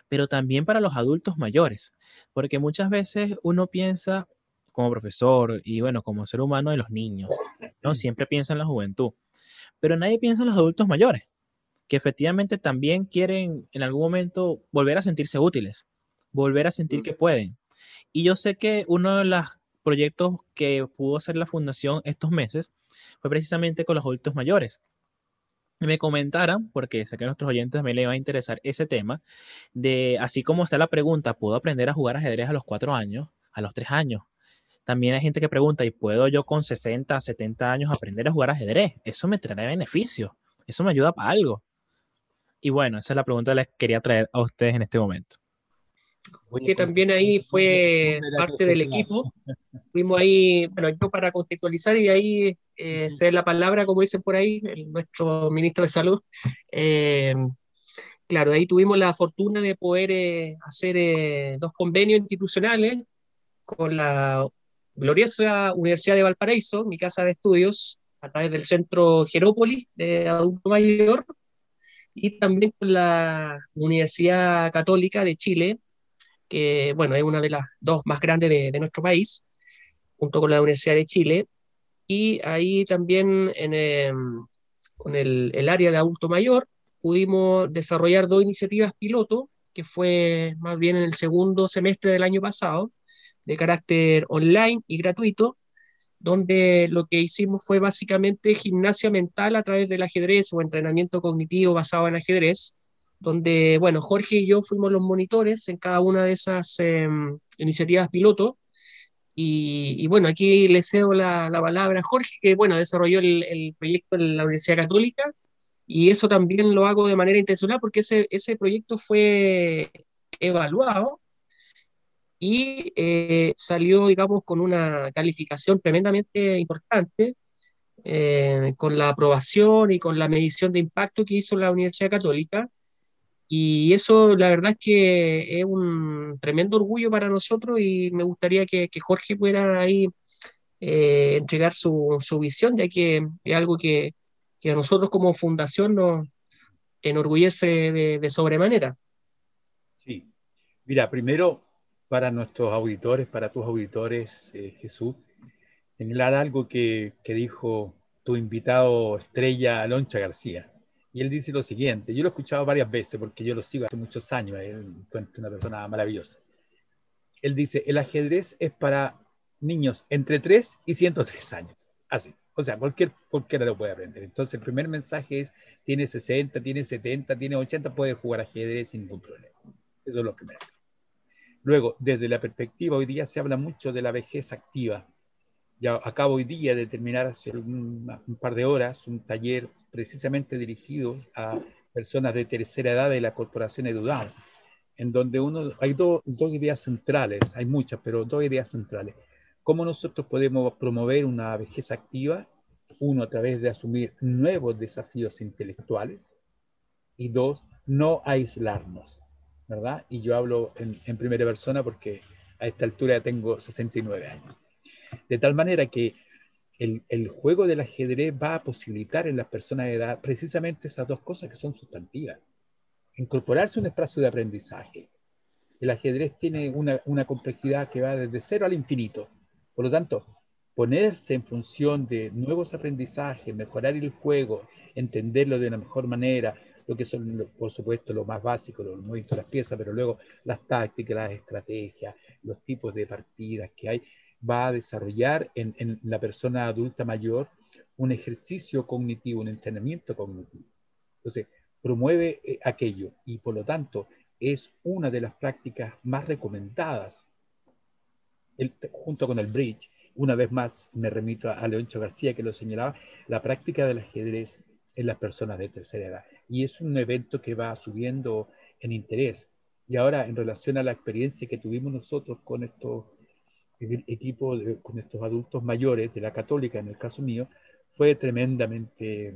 pero también para los adultos mayores, porque muchas veces uno piensa como profesor y bueno, como ser humano de los niños, ¿no? Siempre piensa en la juventud, pero nadie piensa en los adultos mayores, que efectivamente también quieren en algún momento volver a sentirse útiles, volver a sentir que pueden. Y yo sé que uno de los proyectos que pudo hacer la fundación estos meses fue precisamente con los adultos mayores. Me comentaran, porque sé que a nuestros oyentes también les va a interesar ese tema, de así como está la pregunta, ¿puedo aprender a jugar ajedrez a los cuatro años, a los tres años? También hay gente que pregunta, ¿y puedo yo con 60, 70 años aprender a jugar ajedrez? Eso me traerá beneficio, eso me ayuda para algo. Y bueno, esa es la pregunta que les quería traer a ustedes en este momento que también ahí fue parte del equipo. Fuimos ahí, bueno, yo para contextualizar y ahí eh, ser la palabra, como dicen por ahí, nuestro ministro de Salud. Eh, claro, ahí tuvimos la fortuna de poder eh, hacer dos convenios institucionales con la gloriosa Universidad de Valparaíso, mi casa de estudios, a través del Centro Jerópolis de Adulto Mayor, y también con la Universidad Católica de Chile, que bueno, es una de las dos más grandes de, nuestro país, junto con la Universidad de Chile, y ahí también en, em, con el, el, área de adulto mayor pudimos desarrollar dos iniciativas piloto, que fue más bien en el segundo semestre del año pasado, de carácter online y gratuito, donde lo que hicimos fue básicamente gimnasia mental a través del ajedrez o entrenamiento cognitivo basado en ajedrez, donde, bueno, Jorge y yo fuimos los monitores en cada una de esas em, iniciativas piloto. Y, bueno, aquí le cedo la, la, palabra a Jorge, que, bueno, desarrolló el, el, proyecto en la Universidad Católica, y eso también lo hago de manera intencional porque ese, ese proyecto fue evaluado y eh, salió, digamos, con una calificación tremendamente importante, eh, con la aprobación y con la medición de impacto que hizo la Universidad Católica. Y eso, la verdad es que es un tremendo orgullo para nosotros y me gustaría que, Jorge pudiera ahí eh, entregar su, visión, ya que es algo que, que, a nosotros como fundación nos enorgullece de, de sobremanera. Sí, mira, primero para nuestros auditores, para tus auditores, eh, Jesús, señalar algo que, que dijo tu invitado estrella Aloncha García y él dice lo siguiente, yo lo he escuchado varias veces porque yo lo sigo hace muchos años, él es una persona maravillosa. Él dice, el ajedrez es para niños entre 3 y 103 años. Así. O sea, cualquier, cualquiera lo puede aprender. Entonces, el primer mensaje es, tiene 60, tiene 70, tiene 80, puede jugar ajedrez sin ningún problema. Eso es lo primero. Luego, desde la perspectiva, hoy día se habla mucho de la vejez activa. Ya acabo hoy día de terminar hace un par de horas un taller precisamente dirigido a personas de tercera edad de la corporación Edudal, en donde uno, hay dos ideas centrales, hay muchas, pero dos ideas centrales. ¿Cómo nosotros podemos promover una vejez activa? Uno, a través de asumir nuevos desafíos intelectuales y dos, no aislarnos, ¿verdad? Y yo hablo en, en primera persona porque a esta altura ya tengo 69 años. De tal manera que el, el, juego del ajedrez va a posibilitar en las personas de edad precisamente esas dos cosas que son sustantivas. Incorporarse un espacio de aprendizaje. El ajedrez tiene una, una complejidad que va desde cero al infinito. Por lo tanto, ponerse en función de nuevos aprendizajes, mejorar el juego, entenderlo de una mejor manera, lo que son, por supuesto, lo más básico, los movimientos de las piezas, pero luego las tácticas, las estrategias, los tipos de partidas que hay, va a desarrollar en, la persona adulta mayor un ejercicio cognitivo, un entrenamiento cognitivo. Entonces, promueve eh, aquello y por lo tanto es una de las prácticas más recomendadas junto con el bridge. Una vez más me remito a, a Leoncho García que lo señalaba, la práctica del ajedrez en las personas de tercera edad. Y es un evento que va subiendo en interés. Y ahora, en relación a la experiencia que tuvimos nosotros con estos equipos, con estos adultos mayores de la católica, en el caso mío, fue tremendamente,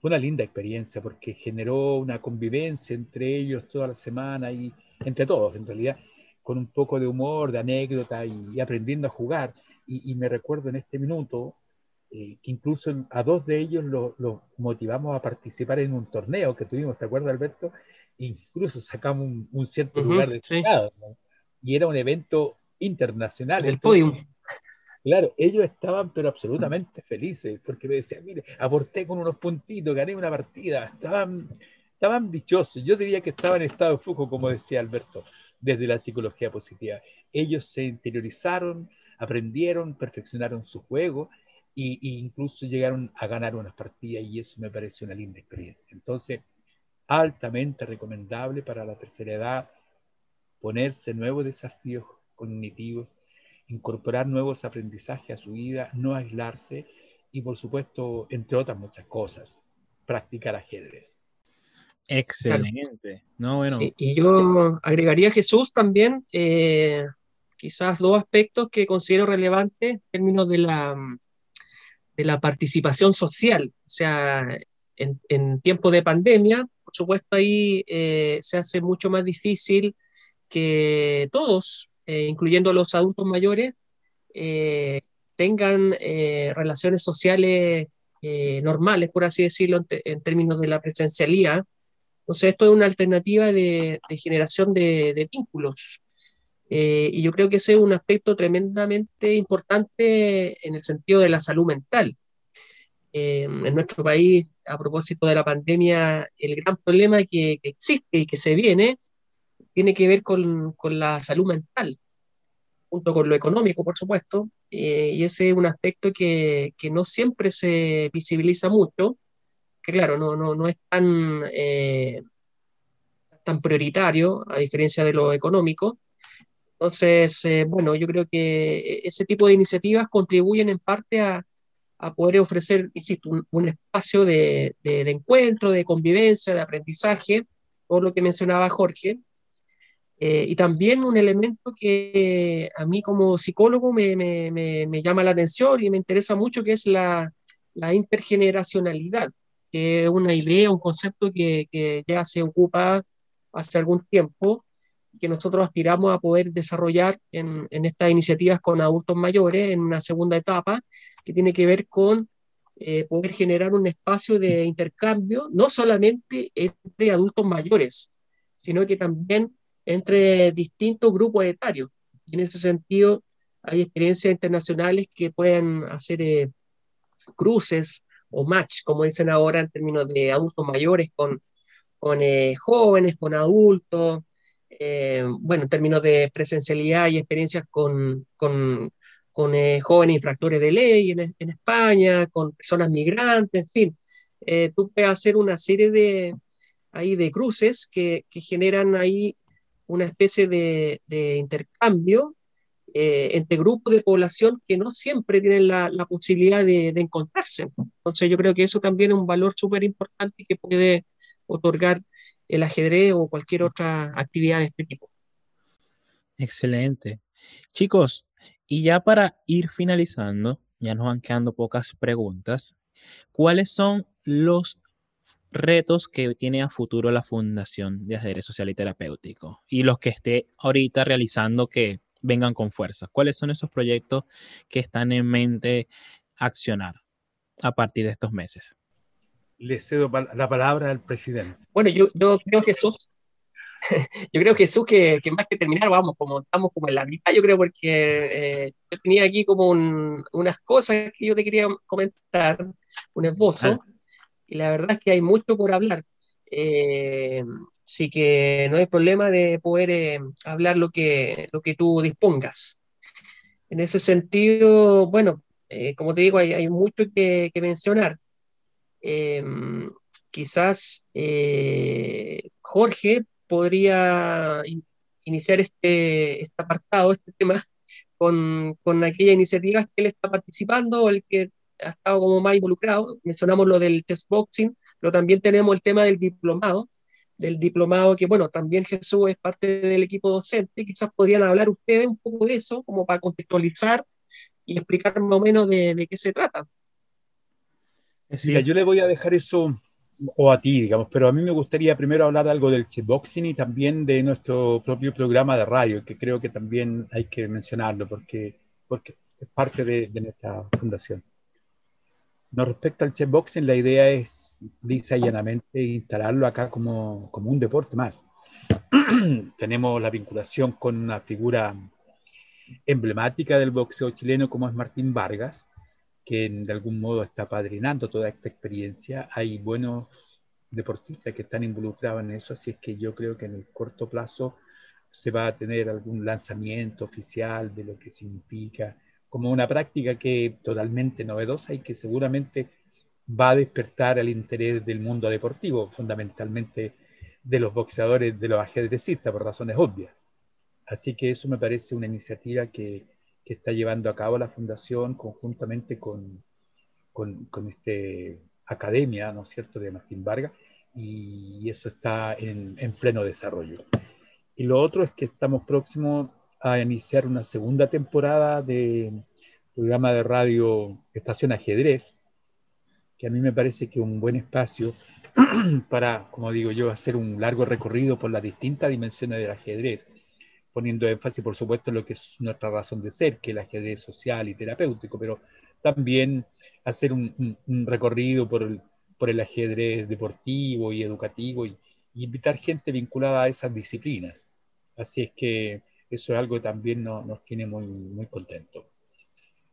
fue una linda experiencia porque generó una convivencia entre ellos toda la semana y entre todos, en realidad, con un poco de humor, de anécdota y, aprendiendo a jugar. Y, y, me recuerdo en este minuto eh, que incluso a dos de ellos los lo motivamos a participar en un torneo que tuvimos, ¿te acuerdas, Alberto? Incluso sacamos un, un cierto uh -huh, lugar de sí. ¿no? Y era un evento internacional. El podium. Claro, ellos estaban pero absolutamente felices porque me decían, mire, aporté con unos puntitos, gané una partida, estaban, estaban dichosos. Yo diría que estaban en estado de flujo, como decía Alberto, desde la psicología positiva. Ellos se interiorizaron, aprendieron, perfeccionaron su juego y, incluso llegaron a ganar unas partidas y eso me pareció una linda experiencia. Entonces, altamente recomendable para la tercera edad ponerse nuevos desafíos cognitivos, incorporar nuevos aprendizajes a su vida, no aislarse y, por supuesto, entre otras muchas cosas, practicar ajedrez. Excelente. No, bueno. Sí, y yo agregaría a Jesús también eh, quizás dos aspectos que considero relevantes en términos de la, de la participación social. O sea, en, en tiempos de pandemia, por supuesto, ahí eh, se hace mucho más difícil que todos, eh, incluyendo los adultos mayores, eh, tengan eh, relaciones sociales normales, por así decirlo, en, en, términos de la presencialidad. Entonces, esto es una alternativa de, de generación de, de vínculos. y yo creo que ese es un aspecto tremendamente importante en el sentido de la salud mental. en nuestro país, a propósito de la pandemia, el gran problema que, que existe y que se viene tiene que ver con, con, la salud mental, junto con lo económico, por supuesto, eh, y ese es un aspecto que, que, no siempre se visibiliza mucho, que claro, no, no, no es tan, eh, tan prioritario, a diferencia de lo económico. Entonces, eh, bueno, yo creo que ese tipo de iniciativas contribuyen en parte a, a poder ofrecer, insisto, un, un espacio de, de, de encuentro, de convivencia, de aprendizaje, por lo que mencionaba Jorge, eh, y también un elemento que a mí como psicólogo me, me, me, me, llama la atención y me interesa mucho, que es la, la intergeneracionalidad, que es una idea, un concepto que, que, ya se ocupa hace algún tiempo, que nosotros aspiramos a poder desarrollar en, en estas iniciativas con adultos mayores en una segunda etapa, que tiene que ver con eh, poder generar un espacio de intercambio, no solamente entre adultos mayores, sino que también entre distintos grupos etarios. Y en ese sentido, hay experiencias internacionales que pueden hacer eh, cruces o match, como dicen ahora en términos de adultos mayores con, con eh, jóvenes, con adultos, eh, bueno, en términos de presencialidad y experiencias con, con, con eh, jóvenes infractores de ley en, en, España, con personas migrantes, en fin. Tú puedes hacer una serie de, ahí de cruces que, que generan ahí una especie de, intercambio eh, entre grupos de población que no siempre tienen la, la posibilidad de, de, encontrarse. Entonces yo creo que eso también es un valor súper importante que puede otorgar el ajedrez o cualquier otra actividad de este tipo. Excelente. Chicos, y ya para ir finalizando, ya nos van quedando pocas preguntas. ¿Cuáles son los retos que tiene a futuro la Fundación de Ajedrez Social y Terapéutico y los que esté ahorita realizando que vengan con fuerza. ¿Cuáles son esos proyectos que están en mente accionar a partir de estos meses? Le cedo la palabra al presidente. Bueno, yo, yo creo, Jesús, yo creo, Jesús, que, que, más que terminar, vamos, como estamos como en la mitad, yo creo, porque eh, yo tenía aquí como unas cosas que yo te quería comentar, un esbozo, y la verdad es que hay mucho por hablar. Eh, sí que no hay problema de poder eh, hablar lo que, lo que tú dispongas. En ese sentido, bueno, eh, como te digo, hay, hay mucho que, mencionar. quizás Jorge podría iniciar este, este, apartado, este tema, con, con aquellas iniciativas que él está participando o el que ha estado como más involucrado. Mencionamos lo del test boxing, pero también tenemos el tema del diplomado, del diplomado que, bueno, también Jesús es parte del equipo docente, quizás podrían hablar ustedes un poco de eso, como para contextualizar y explicar más o menos de, de qué se trata. Sí, yo le voy a dejar eso o a ti, digamos, pero a mí me gustaría primero hablar algo del boxing y también de nuestro propio programa de radio, que creo que también hay que mencionarlo porque, porque es parte de, de nuestra fundación. No respecto al boxing, la idea es, lisa y llanamente, instalarlo acá como, como un deporte más. Tenemos la vinculación con una figura emblemática del boxeo chileno como es Martín Vargas, que de algún modo está padrinando toda esta experiencia. Hay buenos deportistas que están involucrados en eso, así es que yo creo que en el corto plazo se va a tener algún lanzamiento oficial de lo que significa como una práctica que totalmente novedosa y que seguramente va a despertar el interés del mundo deportivo, fundamentalmente de los boxeadores, de los ajedrecistas, por razones obvias. Así que eso me parece una iniciativa que, que está llevando a cabo la Fundación conjuntamente con, con, este academia, ¿no es cierto?, de Martín Vargas, y eso está en pleno desarrollo. Y lo otro es que estamos próximos a iniciar una segunda temporada de programa de radio Estación Ajedrez, que a mí me parece que un buen espacio para, como digo yo, hacer un largo recorrido por las distintas dimensiones del ajedrez, poniendo énfasis, por supuesto, en lo que es nuestra razón de ser, que es el ajedrez social y terapéutico, pero también hacer un, recorrido por el, por el ajedrez deportivo y educativo y, y invitar gente vinculada a esas disciplinas. Así es que eso es algo que también nos tiene muy, muy contentos.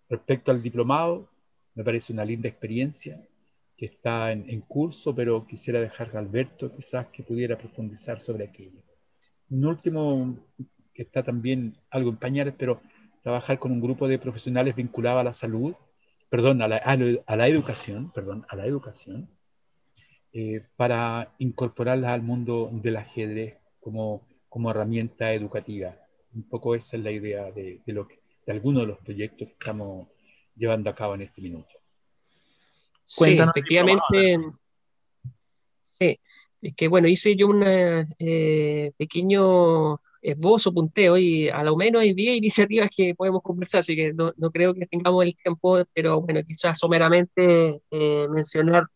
Respecto al diplomado, me parece una linda experiencia que está en, curso, pero quisiera dejar a Alberto quizás que pudiera profundizar sobre aquello. Un último, que está también algo en pañales, pero trabajar con un grupo de profesionales vinculados a la salud, perdón, a la, a la educación, perdón, a la educación, eh, para incorporarlas al mundo del ajedrez como, como herramienta educativa un poco esa es la idea de, lo que, de algunos de los proyectos que estamos llevando a cabo en este minuto. Sí, efectivamente. Sí, es que bueno, hice yo un eh, pequeño esbozo, punteo, y a lo menos hay 10 iniciativas que podemos conversar, así que no, creo que tengamos el tiempo, pero bueno, quizás someramente eh, mencionar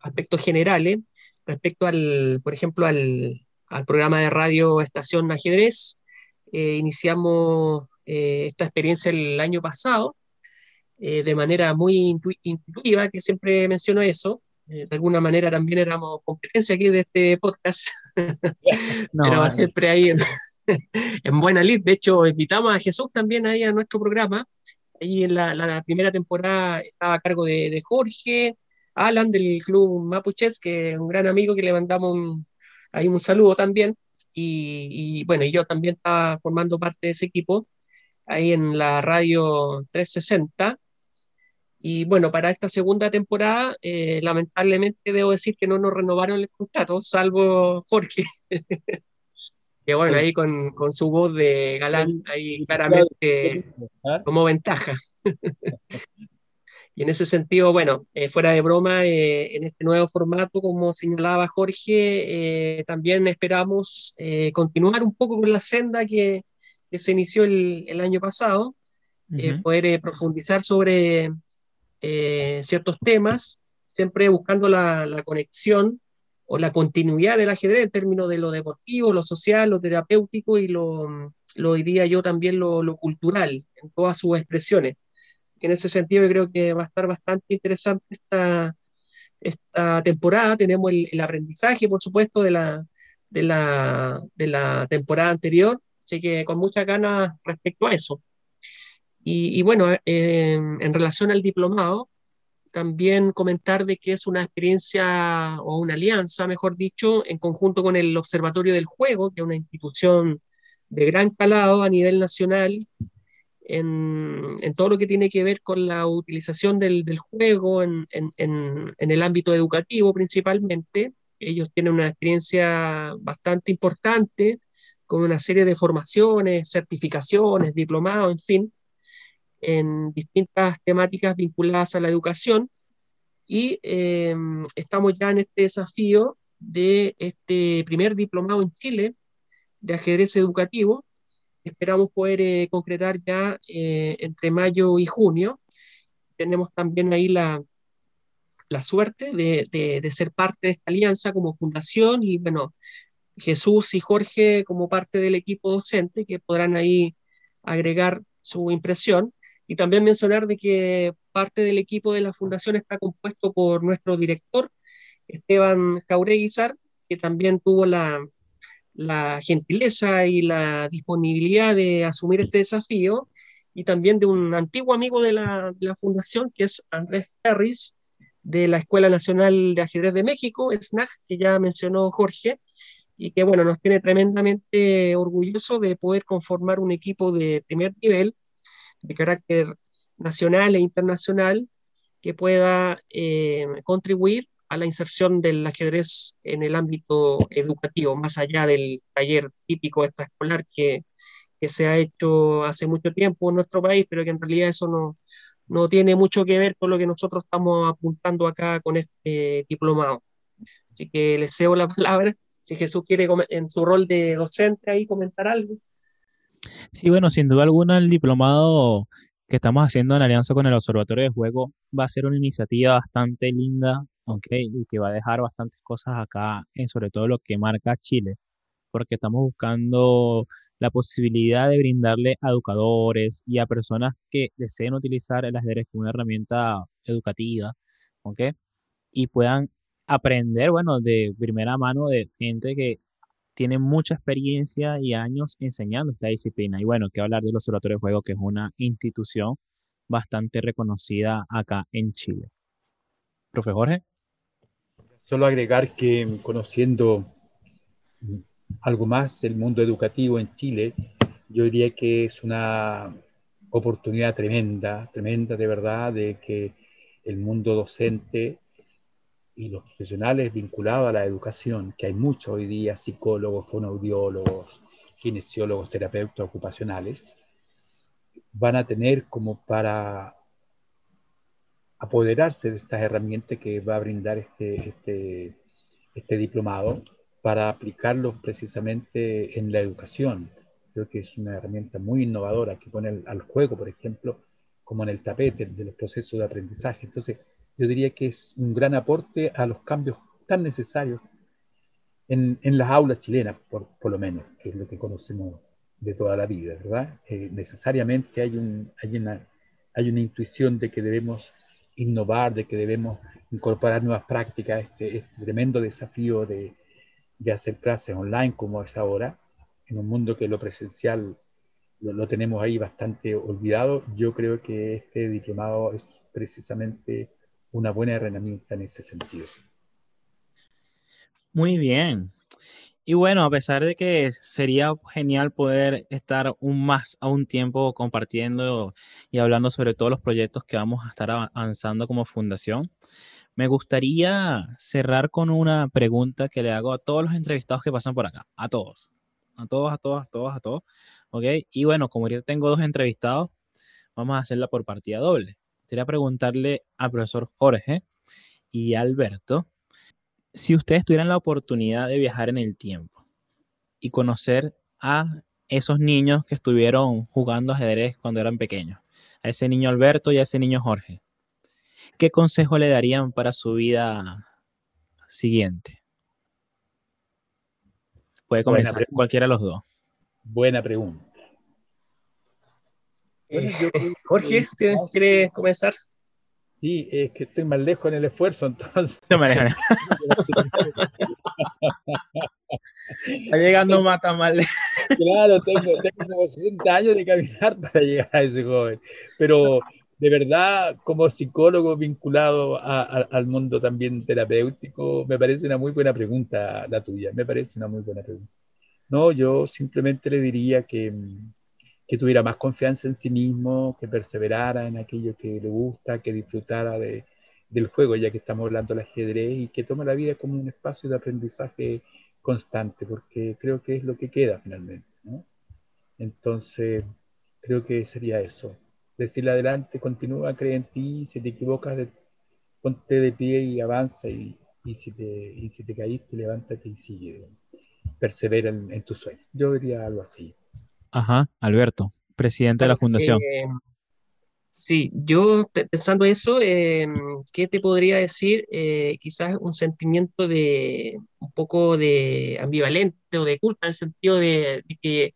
aspectos generales respecto al, por ejemplo, al, al programa de radio Estación Ajedrez, eh, iniciamos eh, esta experiencia el año pasado eh, de manera muy intuitiva, que siempre menciono eso. de alguna manera también éramos competencia aquí de este podcast, pero siempre ahí en, buena lid. De hecho, invitamos a Jesús también ahí a nuestro programa. Ahí en la, primera temporada estaba a cargo de, Jorge, Alan del club Mapuches, que es un gran amigo que le mandamos ahí un saludo también y, bueno, yo también estaba formando parte de ese equipo ahí en la radio 360. Y bueno, para esta segunda temporada, eh, lamentablemente debo decir que no nos renovaron el contrato, salvo Jorge. que bueno, ahí con, con, su voz de galán, ahí claramente como ventaja. Y en ese sentido, bueno, eh, fuera de broma, eh, en este nuevo formato, como señalaba Jorge, eh, también esperamos continuar un poco con la senda que, que se inició el, el año pasado, poder profundizar sobre ciertos temas, siempre buscando la, la, conexión o la continuidad del ajedrez en términos de lo deportivo, lo social, lo terapéutico y lo, lo diría yo también lo, lo cultural en todas sus expresiones en ese sentido yo creo que va a estar bastante interesante esta, esta temporada. Tenemos el, aprendizaje, por supuesto, de la, de, la, de la temporada anterior, así que con muchas ganas respecto a eso. Y, bueno, eh, en relación al diplomado, también comentar de que es una experiencia o una alianza, mejor dicho, en conjunto con el Observatorio del Juego, que es una institución de gran calado a nivel nacional en, todo lo que tiene que ver con la utilización del, juego en, el ámbito educativo principalmente. Ellos tienen una experiencia bastante importante con una serie de formaciones, certificaciones, diplomados, en fin, en distintas temáticas vinculadas a la educación. Y eh, estamos ya en este desafío de este primer diplomado en Chile de ajedrez educativo, esperamos poder eh, concretar ya eh, entre mayo y junio. Tenemos también ahí la, la suerte de, de, ser parte de esta alianza como fundación y bueno, Jesús y Jorge como parte del equipo docente que podrán ahí agregar su impresión y también mencionar de que parte del equipo de la fundación está compuesto por nuestro director Esteban Jaureguizar, que también tuvo la, la gentileza y la disponibilidad de asumir este desafío y también de un antiguo amigo de la, fundación que es Andrés Ferris de la Escuela Nacional de Ajedrez de México, SNAG, que ya mencionó Jorge, y que bueno, nos tiene tremendamente orgulloso de poder conformar un equipo de primer nivel, de carácter nacional e internacional, que pueda eh, contribuir a la inserción del ajedrez en el ámbito educativo, más allá del taller típico extraescolar que, que se ha hecho hace mucho tiempo en nuestro país, pero que en realidad eso no, no tiene mucho que ver con lo que nosotros estamos apuntando acá con este diplomado. Así que les cedo la palabra. Si Jesús quiere en su rol de docente ahí comentar algo. Sí, bueno, sin duda alguna el diplomado que estamos haciendo en alianza con el Observatorio de Juego va a ser una iniciativa bastante linda ¿ok? Y que va a dejar bastantes cosas acá, en sobre todo lo que marca Chile, porque estamos buscando la posibilidad de brindarle a educadores y a personas que deseen utilizar el ajedrez como una herramienta educativa, ¿ok? Y puedan aprender, bueno, de primera mano de gente que tiene mucha experiencia y años enseñando esta disciplina. Y bueno, que hablar del Observatorio de Juego, que es una institución bastante reconocida acá en Chile. Profe Jorge. Solo agregar que conociendo algo más el mundo educativo en Chile, yo diría que es una oportunidad tremenda, tremenda de verdad, de que el mundo docente y los profesionales vinculados a la educación, que hay muchos hoy día, psicólogos, fonoaudiólogos, kinesiólogos, terapeutas ocupacionales, van a tener como para apoderarse de estas herramientas que va a brindar este, este, este diplomado para aplicarlos precisamente en la educación. Creo que es una herramienta muy innovadora que pone al, juego, por ejemplo, como en el tapete de los procesos de aprendizaje. Entonces, yo diría que es un gran aporte a los cambios tan necesarios en, en las aulas chilenas, por, por, lo menos, que es lo que conocemos de toda la vida, ¿verdad? Eh, necesariamente hay, un, hay, una, hay una intuición de que debemos innovar, de que debemos incorporar nuevas prácticas, este, este tremendo desafío de, de, hacer clases online como es ahora, en un mundo que lo presencial lo, tenemos ahí bastante olvidado, yo creo que este diplomado es precisamente una buena herramienta en ese sentido. Muy bien. Y bueno, a pesar de que sería genial poder estar un más a un tiempo compartiendo y hablando sobre todos los proyectos que vamos a estar avanzando como fundación, me gustaría cerrar con una pregunta que le hago a todos los entrevistados que pasan por acá, a todos, a todos, a todos, a todos, a todos, ¿ok? Y bueno, como ahorita tengo dos entrevistados, vamos a hacerla por partida doble. Quería preguntarle al profesor Jorge y Alberto si ustedes tuvieran la oportunidad de viajar en el tiempo y conocer a esos niños que estuvieron jugando ajedrez cuando eran pequeños, a ese niño Alberto y a ese niño Jorge, ¿qué consejo le darían para su vida siguiente? Puede comenzar cualquiera de los dos. Buena pregunta. Jorge, ¿quieres comenzar? Sí, es que estoy más lejos en el esfuerzo, entonces. Está llegando mata mal. Claro, tengo, tengo como 60 años de caminar para llegar a ese joven. Pero de verdad, como psicólogo vinculado al mundo también terapéutico, me parece una muy buena pregunta la tuya. Me parece una muy buena pregunta. No, yo simplemente le diría que, que tuviera más confianza en sí mismo, que perseverara en aquello que le gusta, que disfrutara de, del juego, ya que estamos hablando del ajedrez, y que tome la vida como un espacio de aprendizaje constante, porque creo que es lo que queda finalmente. ¿no? Entonces, creo que sería eso. Decirle adelante, continúa, cree en ti, si te equivocas, ponte de pie y avanza, y, y si, te, y si te caíste, levántate y sigue. Persevera en, en tu sueño. Yo diría algo así. Ajá, Alberto, presidente de la fundación. Eh, Sí, yo pensando eso, em, ¿qué te podría decir? Eh, quizás un sentimiento de un poco de ambivalente o de culpa, en el sentido de, que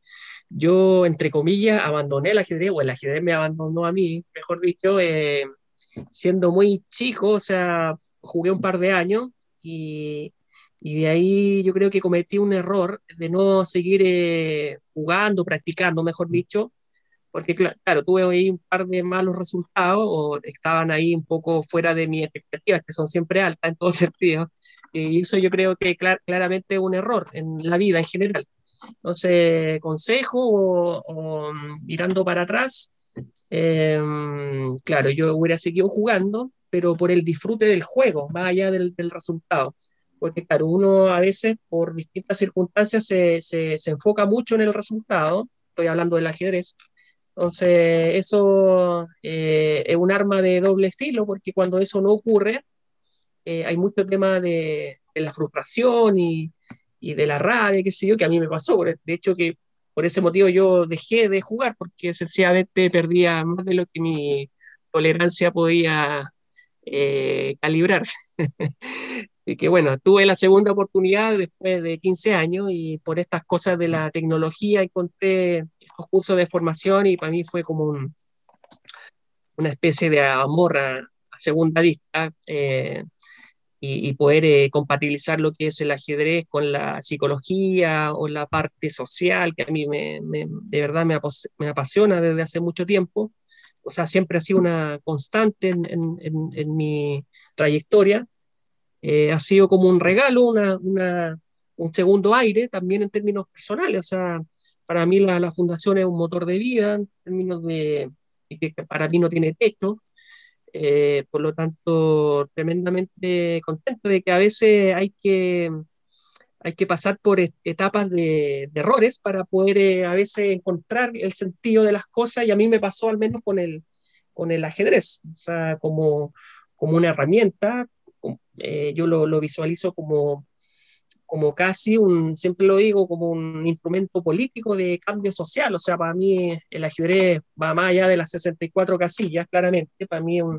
yo, entre comillas, abandoné el ajedrez, o el ajedrez me abandonó a mí, mejor dicho, eh, siendo muy chico, o sea, jugué un par de años y, y de ahí yo creo que cometí un error de no seguir eh, jugando, practicando, mejor dicho porque claro, tuve ahí un par de malos resultados o estaban ahí un poco fuera de mis expectativas, que son siempre altas en todos sentidos, y eso yo creo que claramente es un error en la vida en general. Entonces, consejo o, mirando para atrás, em, claro, yo hubiera seguido jugando, pero por el disfrute del juego, más allá del, del resultado. Porque, claro, uno a veces, por distintas circunstancias, se, se, se enfoca mucho en el resultado, estoy hablando del ajedrez, entonces, eso eh, es un arma de doble filo, porque cuando eso no ocurre, eh, hay mucho tema de, la frustración y, y, de la rabia, qué sé yo, que a mí me pasó. De hecho, que por ese motivo yo dejé de jugar, porque sencillamente perdía más de lo que mi tolerancia podía eh, calibrar. Que bueno, tuve la segunda oportunidad después de 15 años y por estas cosas de la tecnología encontré estos cursos de formación y para mí fue como un, una especie de amor a, segunda vista eh, y, poder eh, compatibilizar lo que es el ajedrez con la psicología o la parte social que a mí me, de verdad me, me apasiona desde hace mucho tiempo o sea, siempre ha sido una constante en, en, en, mi trayectoria. Eh, ha sido como un regalo, una, un segundo aire también en términos personales. O sea, para mí la, la fundación es un motor de vida en términos de, que para mí no tiene techo. Eh, por lo tanto, tremendamente contento de que a veces hay que hay que pasar por etapas de, errores para poder eh, a veces encontrar el sentido de las cosas y a mí me pasó al menos con el, con el ajedrez, o sea, como, como una herramienta, eh, yo lo, lo, visualizo como, como casi un, siempre lo digo, como un instrumento político de cambio social, o sea, para mí el ajedrez va más allá de las 64 casillas, claramente, para mí es un,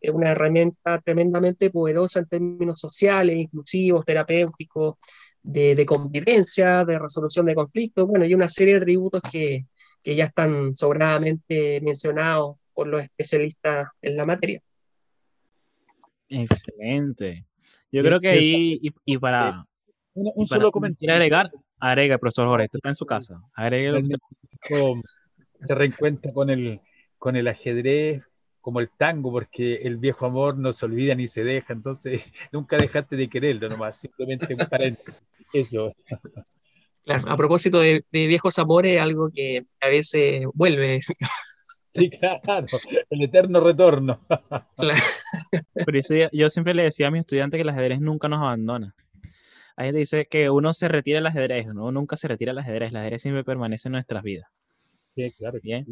es una herramienta tremendamente poderosa en términos sociales, inclusivos, terapéuticos, de, de, convivencia, de resolución de conflictos, bueno, y una serie de atributos que, que ya están sobradamente mencionados por los especialistas en la materia. Excelente. Yo creo que ahí, y, y para... Un, un solo comentario. agregar, agrega, profesor Jorge, esto está en su casa. Agregue lo que... Se reencuentra con el, con el ajedrez, como el tango, porque el viejo amor no se olvida ni se deja, entonces nunca dejaste de quererlo nomás, simplemente para eso. Claro, a propósito de, viejos amores, algo que a veces vuelve. Sí, claro, el eterno retorno. Claro. Por eso yo siempre le decía a mis estudiantes que el ajedrez nunca nos abandona. Hay gente dice que uno se retira del ajedrez, no, nunca se retira del ajedrez, el ajedrez siempre permanece en nuestras vidas. Sí, claro. Bien.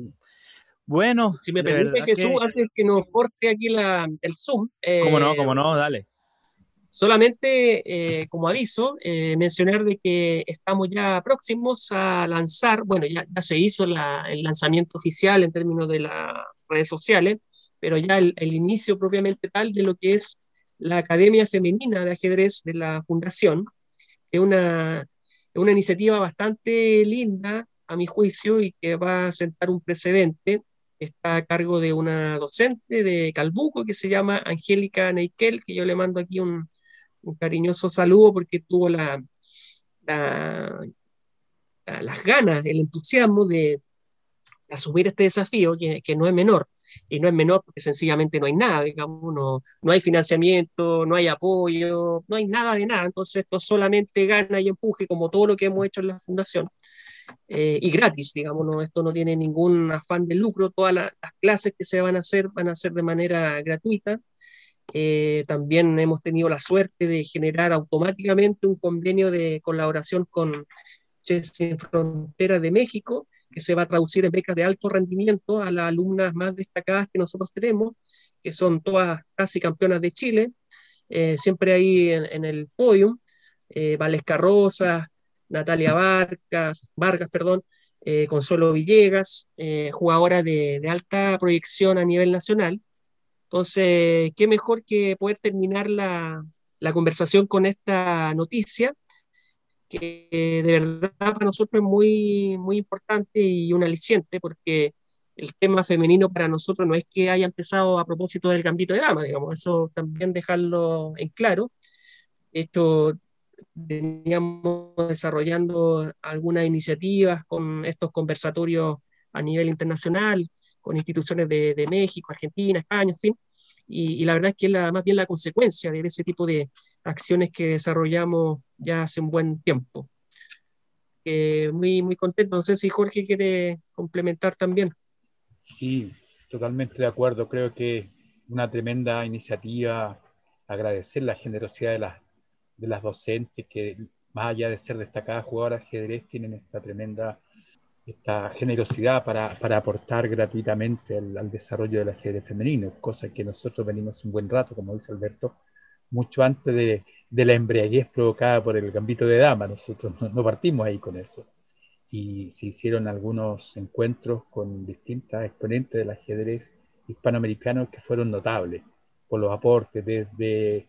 Bueno, si me permite, Jesús, que... antes que nos corte aquí la, el Zoom. Eh, ¿Cómo no? ¿Cómo no? Dale. Solamente eh, como aviso, eh, mencionar de que estamos ya próximos a lanzar, bueno, ya, ya se hizo la, el lanzamiento oficial en términos de las redes sociales, pero ya el, el, inicio propiamente tal de lo que es la Academia Femenina de Ajedrez de la Fundación, es una, una iniciativa bastante linda, a mi juicio, y que va a sentar un precedente. Está a cargo de una docente de Calbuco que se llama Angélica Neikel, que yo le mando aquí un, cariñoso saludo porque tuvo la, las ganas, el entusiasmo de asumir este desafío, que, que, no es menor. Y no es menor porque sencillamente no hay nada, digamos, no, no hay financiamiento, no hay apoyo, no hay nada de nada. Entonces esto solamente gana y empuje como todo lo que hemos hecho en la fundación. Eh, y gratis, digamos, no, esto no tiene ningún afán de lucro, todas las clases que se van a hacer van a ser de manera gratuita. Eh, también hemos tenido la suerte de generar automáticamente un convenio de colaboración con Chess Sin Fronteras de México, que se va a traducir en becas de alto rendimiento a las alumnas más destacadas que nosotros tenemos, que son todas casi campeonas de Chile, eh, siempre ahí en, el podium, eh, Natalia Vargas, Vargas perdón, eh, Consuelo Villegas, jugadora de, alta proyección a nivel nacional. Entonces, qué mejor que poder terminar la, conversación con esta noticia, que de verdad para nosotros es muy, muy importante y un aliciente, porque el tema femenino para nosotros no es que haya empezado a propósito del gambito de dama, digamos, eso también dejarlo en claro. Esto veníamos desarrollando algunas iniciativas con estos conversatorios a nivel internacional, con instituciones de, México, Argentina, España, en fin, y, la verdad es que es la, más bien la consecuencia de ese tipo de acciones que desarrollamos ya hace un buen tiempo. muy, muy contento. No sé si Jorge quiere complementar también. Sí, totalmente de acuerdo. Creo que una tremenda iniciativa, agradecer la generosidad de las de las docentes que, más allá de ser destacadas jugadoras de ajedrez, tienen esta tremenda esta generosidad para, para aportar gratuitamente al, desarrollo del ajedrez femenino, cosa que nosotros venimos un buen rato, como dice Alberto, mucho antes de, de la embriaguez provocada por el gambito de dama. Nosotros no, no partimos ahí con eso. Y se hicieron algunos encuentros con distintas exponentes del ajedrez hispanoamericano que fueron notables por los aportes desde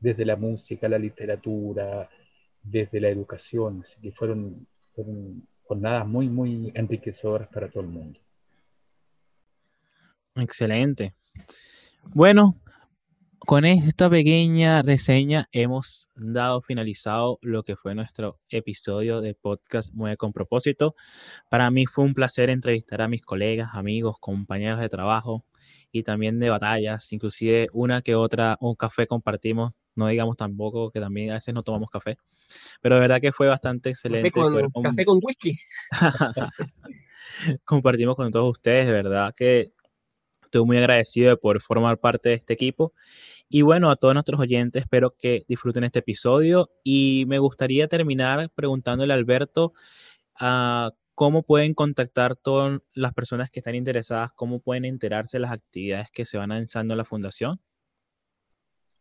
desde la música, la literatura, desde la educación, así que fueron, fueron jornadas muy, muy enriquecedoras para todo el mundo. Excelente. Bueno, con esta pequeña reseña hemos dado finalizado lo que fue nuestro episodio de podcast Mueve con propósito. Para mí fue un placer entrevistar a mis colegas, amigos, compañeros de trabajo y también de batallas, inclusive una que otra, un café compartimos no digamos tampoco que también a veces no tomamos café. Pero de verdad que fue bastante excelente. Café con, whisky. Compartimos con todos ustedes, de verdad que estoy muy agradecido de poder formar parte de este equipo. Y bueno, a todos nuestros oyentes, espero que disfruten este episodio. Y me gustaría terminar preguntándole a Alberto uh, cómo pueden contactar todas las personas que están interesadas, cómo pueden enterarse de las actividades que se van lanzando en la fundación.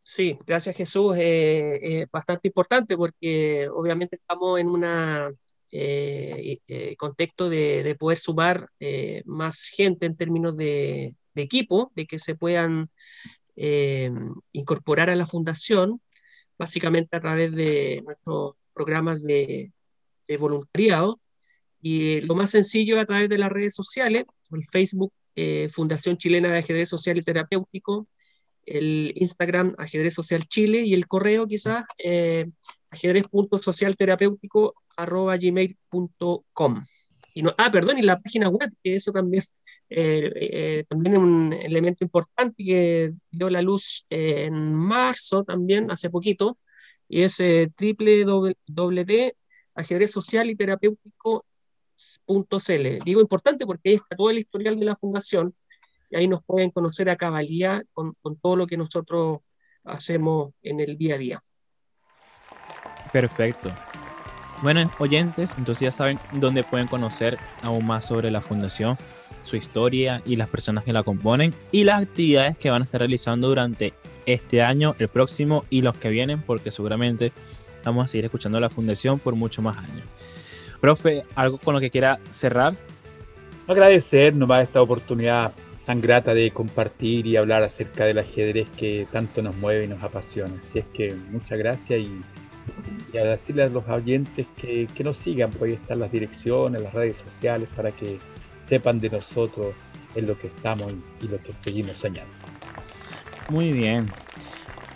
Sí, gracias Jesús. Eh, eh, bastante importante porque obviamente estamos en un eh, contexto de, poder sumar más gente en términos de, equipo, de que se puedan incorporar a la fundación, básicamente a través de nuestros programas de, de voluntariado. Y lo más sencillo a través de las redes sociales, el Facebook Fundación Chilena de Ajedrez Social y Terapéutico, el Instagram Ajedrez Social Chile y el correo quizás eh, ajedrez.socialterapéutico.gmail.com. Y no, ah, perdón, y la página web, que eso también, eh, eh, también es un elemento importante que dio la luz en marzo también, hace poquito, y es eh, www.ajedrezsocial.y Digo importante porque está todo el historial de la fundación, y ahí nos pueden conocer a cabalidad con, todo lo que nosotros hacemos en el día a día. Perfecto. Bueno, oyentes, entonces ya saben dónde pueden conocer aún más sobre la fundación, su historia y las personas que la componen y las actividades que van a estar realizando durante este año, el próximo y los que vienen, porque seguramente vamos a seguir escuchando la fundación por muchos más años. Profe, ¿algo con lo que quiera cerrar? Agradecer nomás esta oportunidad tan grata de compartir y hablar acerca del ajedrez que tanto nos mueve y nos apasiona. Así es que muchas gracias y, y a decirle los oyentes que, que, nos sigan, pues ahí están las direcciones, las redes sociales para que sepan de nosotros en lo que estamos y, y lo que seguimos soñando. Muy bien.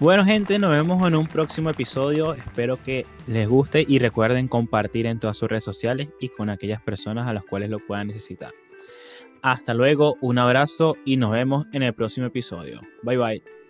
Bueno gente, nos vemos en un próximo episodio. Espero que les guste y recuerden compartir en todas sus redes sociales y con aquellas personas a las cuales lo puedan necesitar. Hasta luego, un abrazo y nos vemos en el próximo episodio. Bye bye.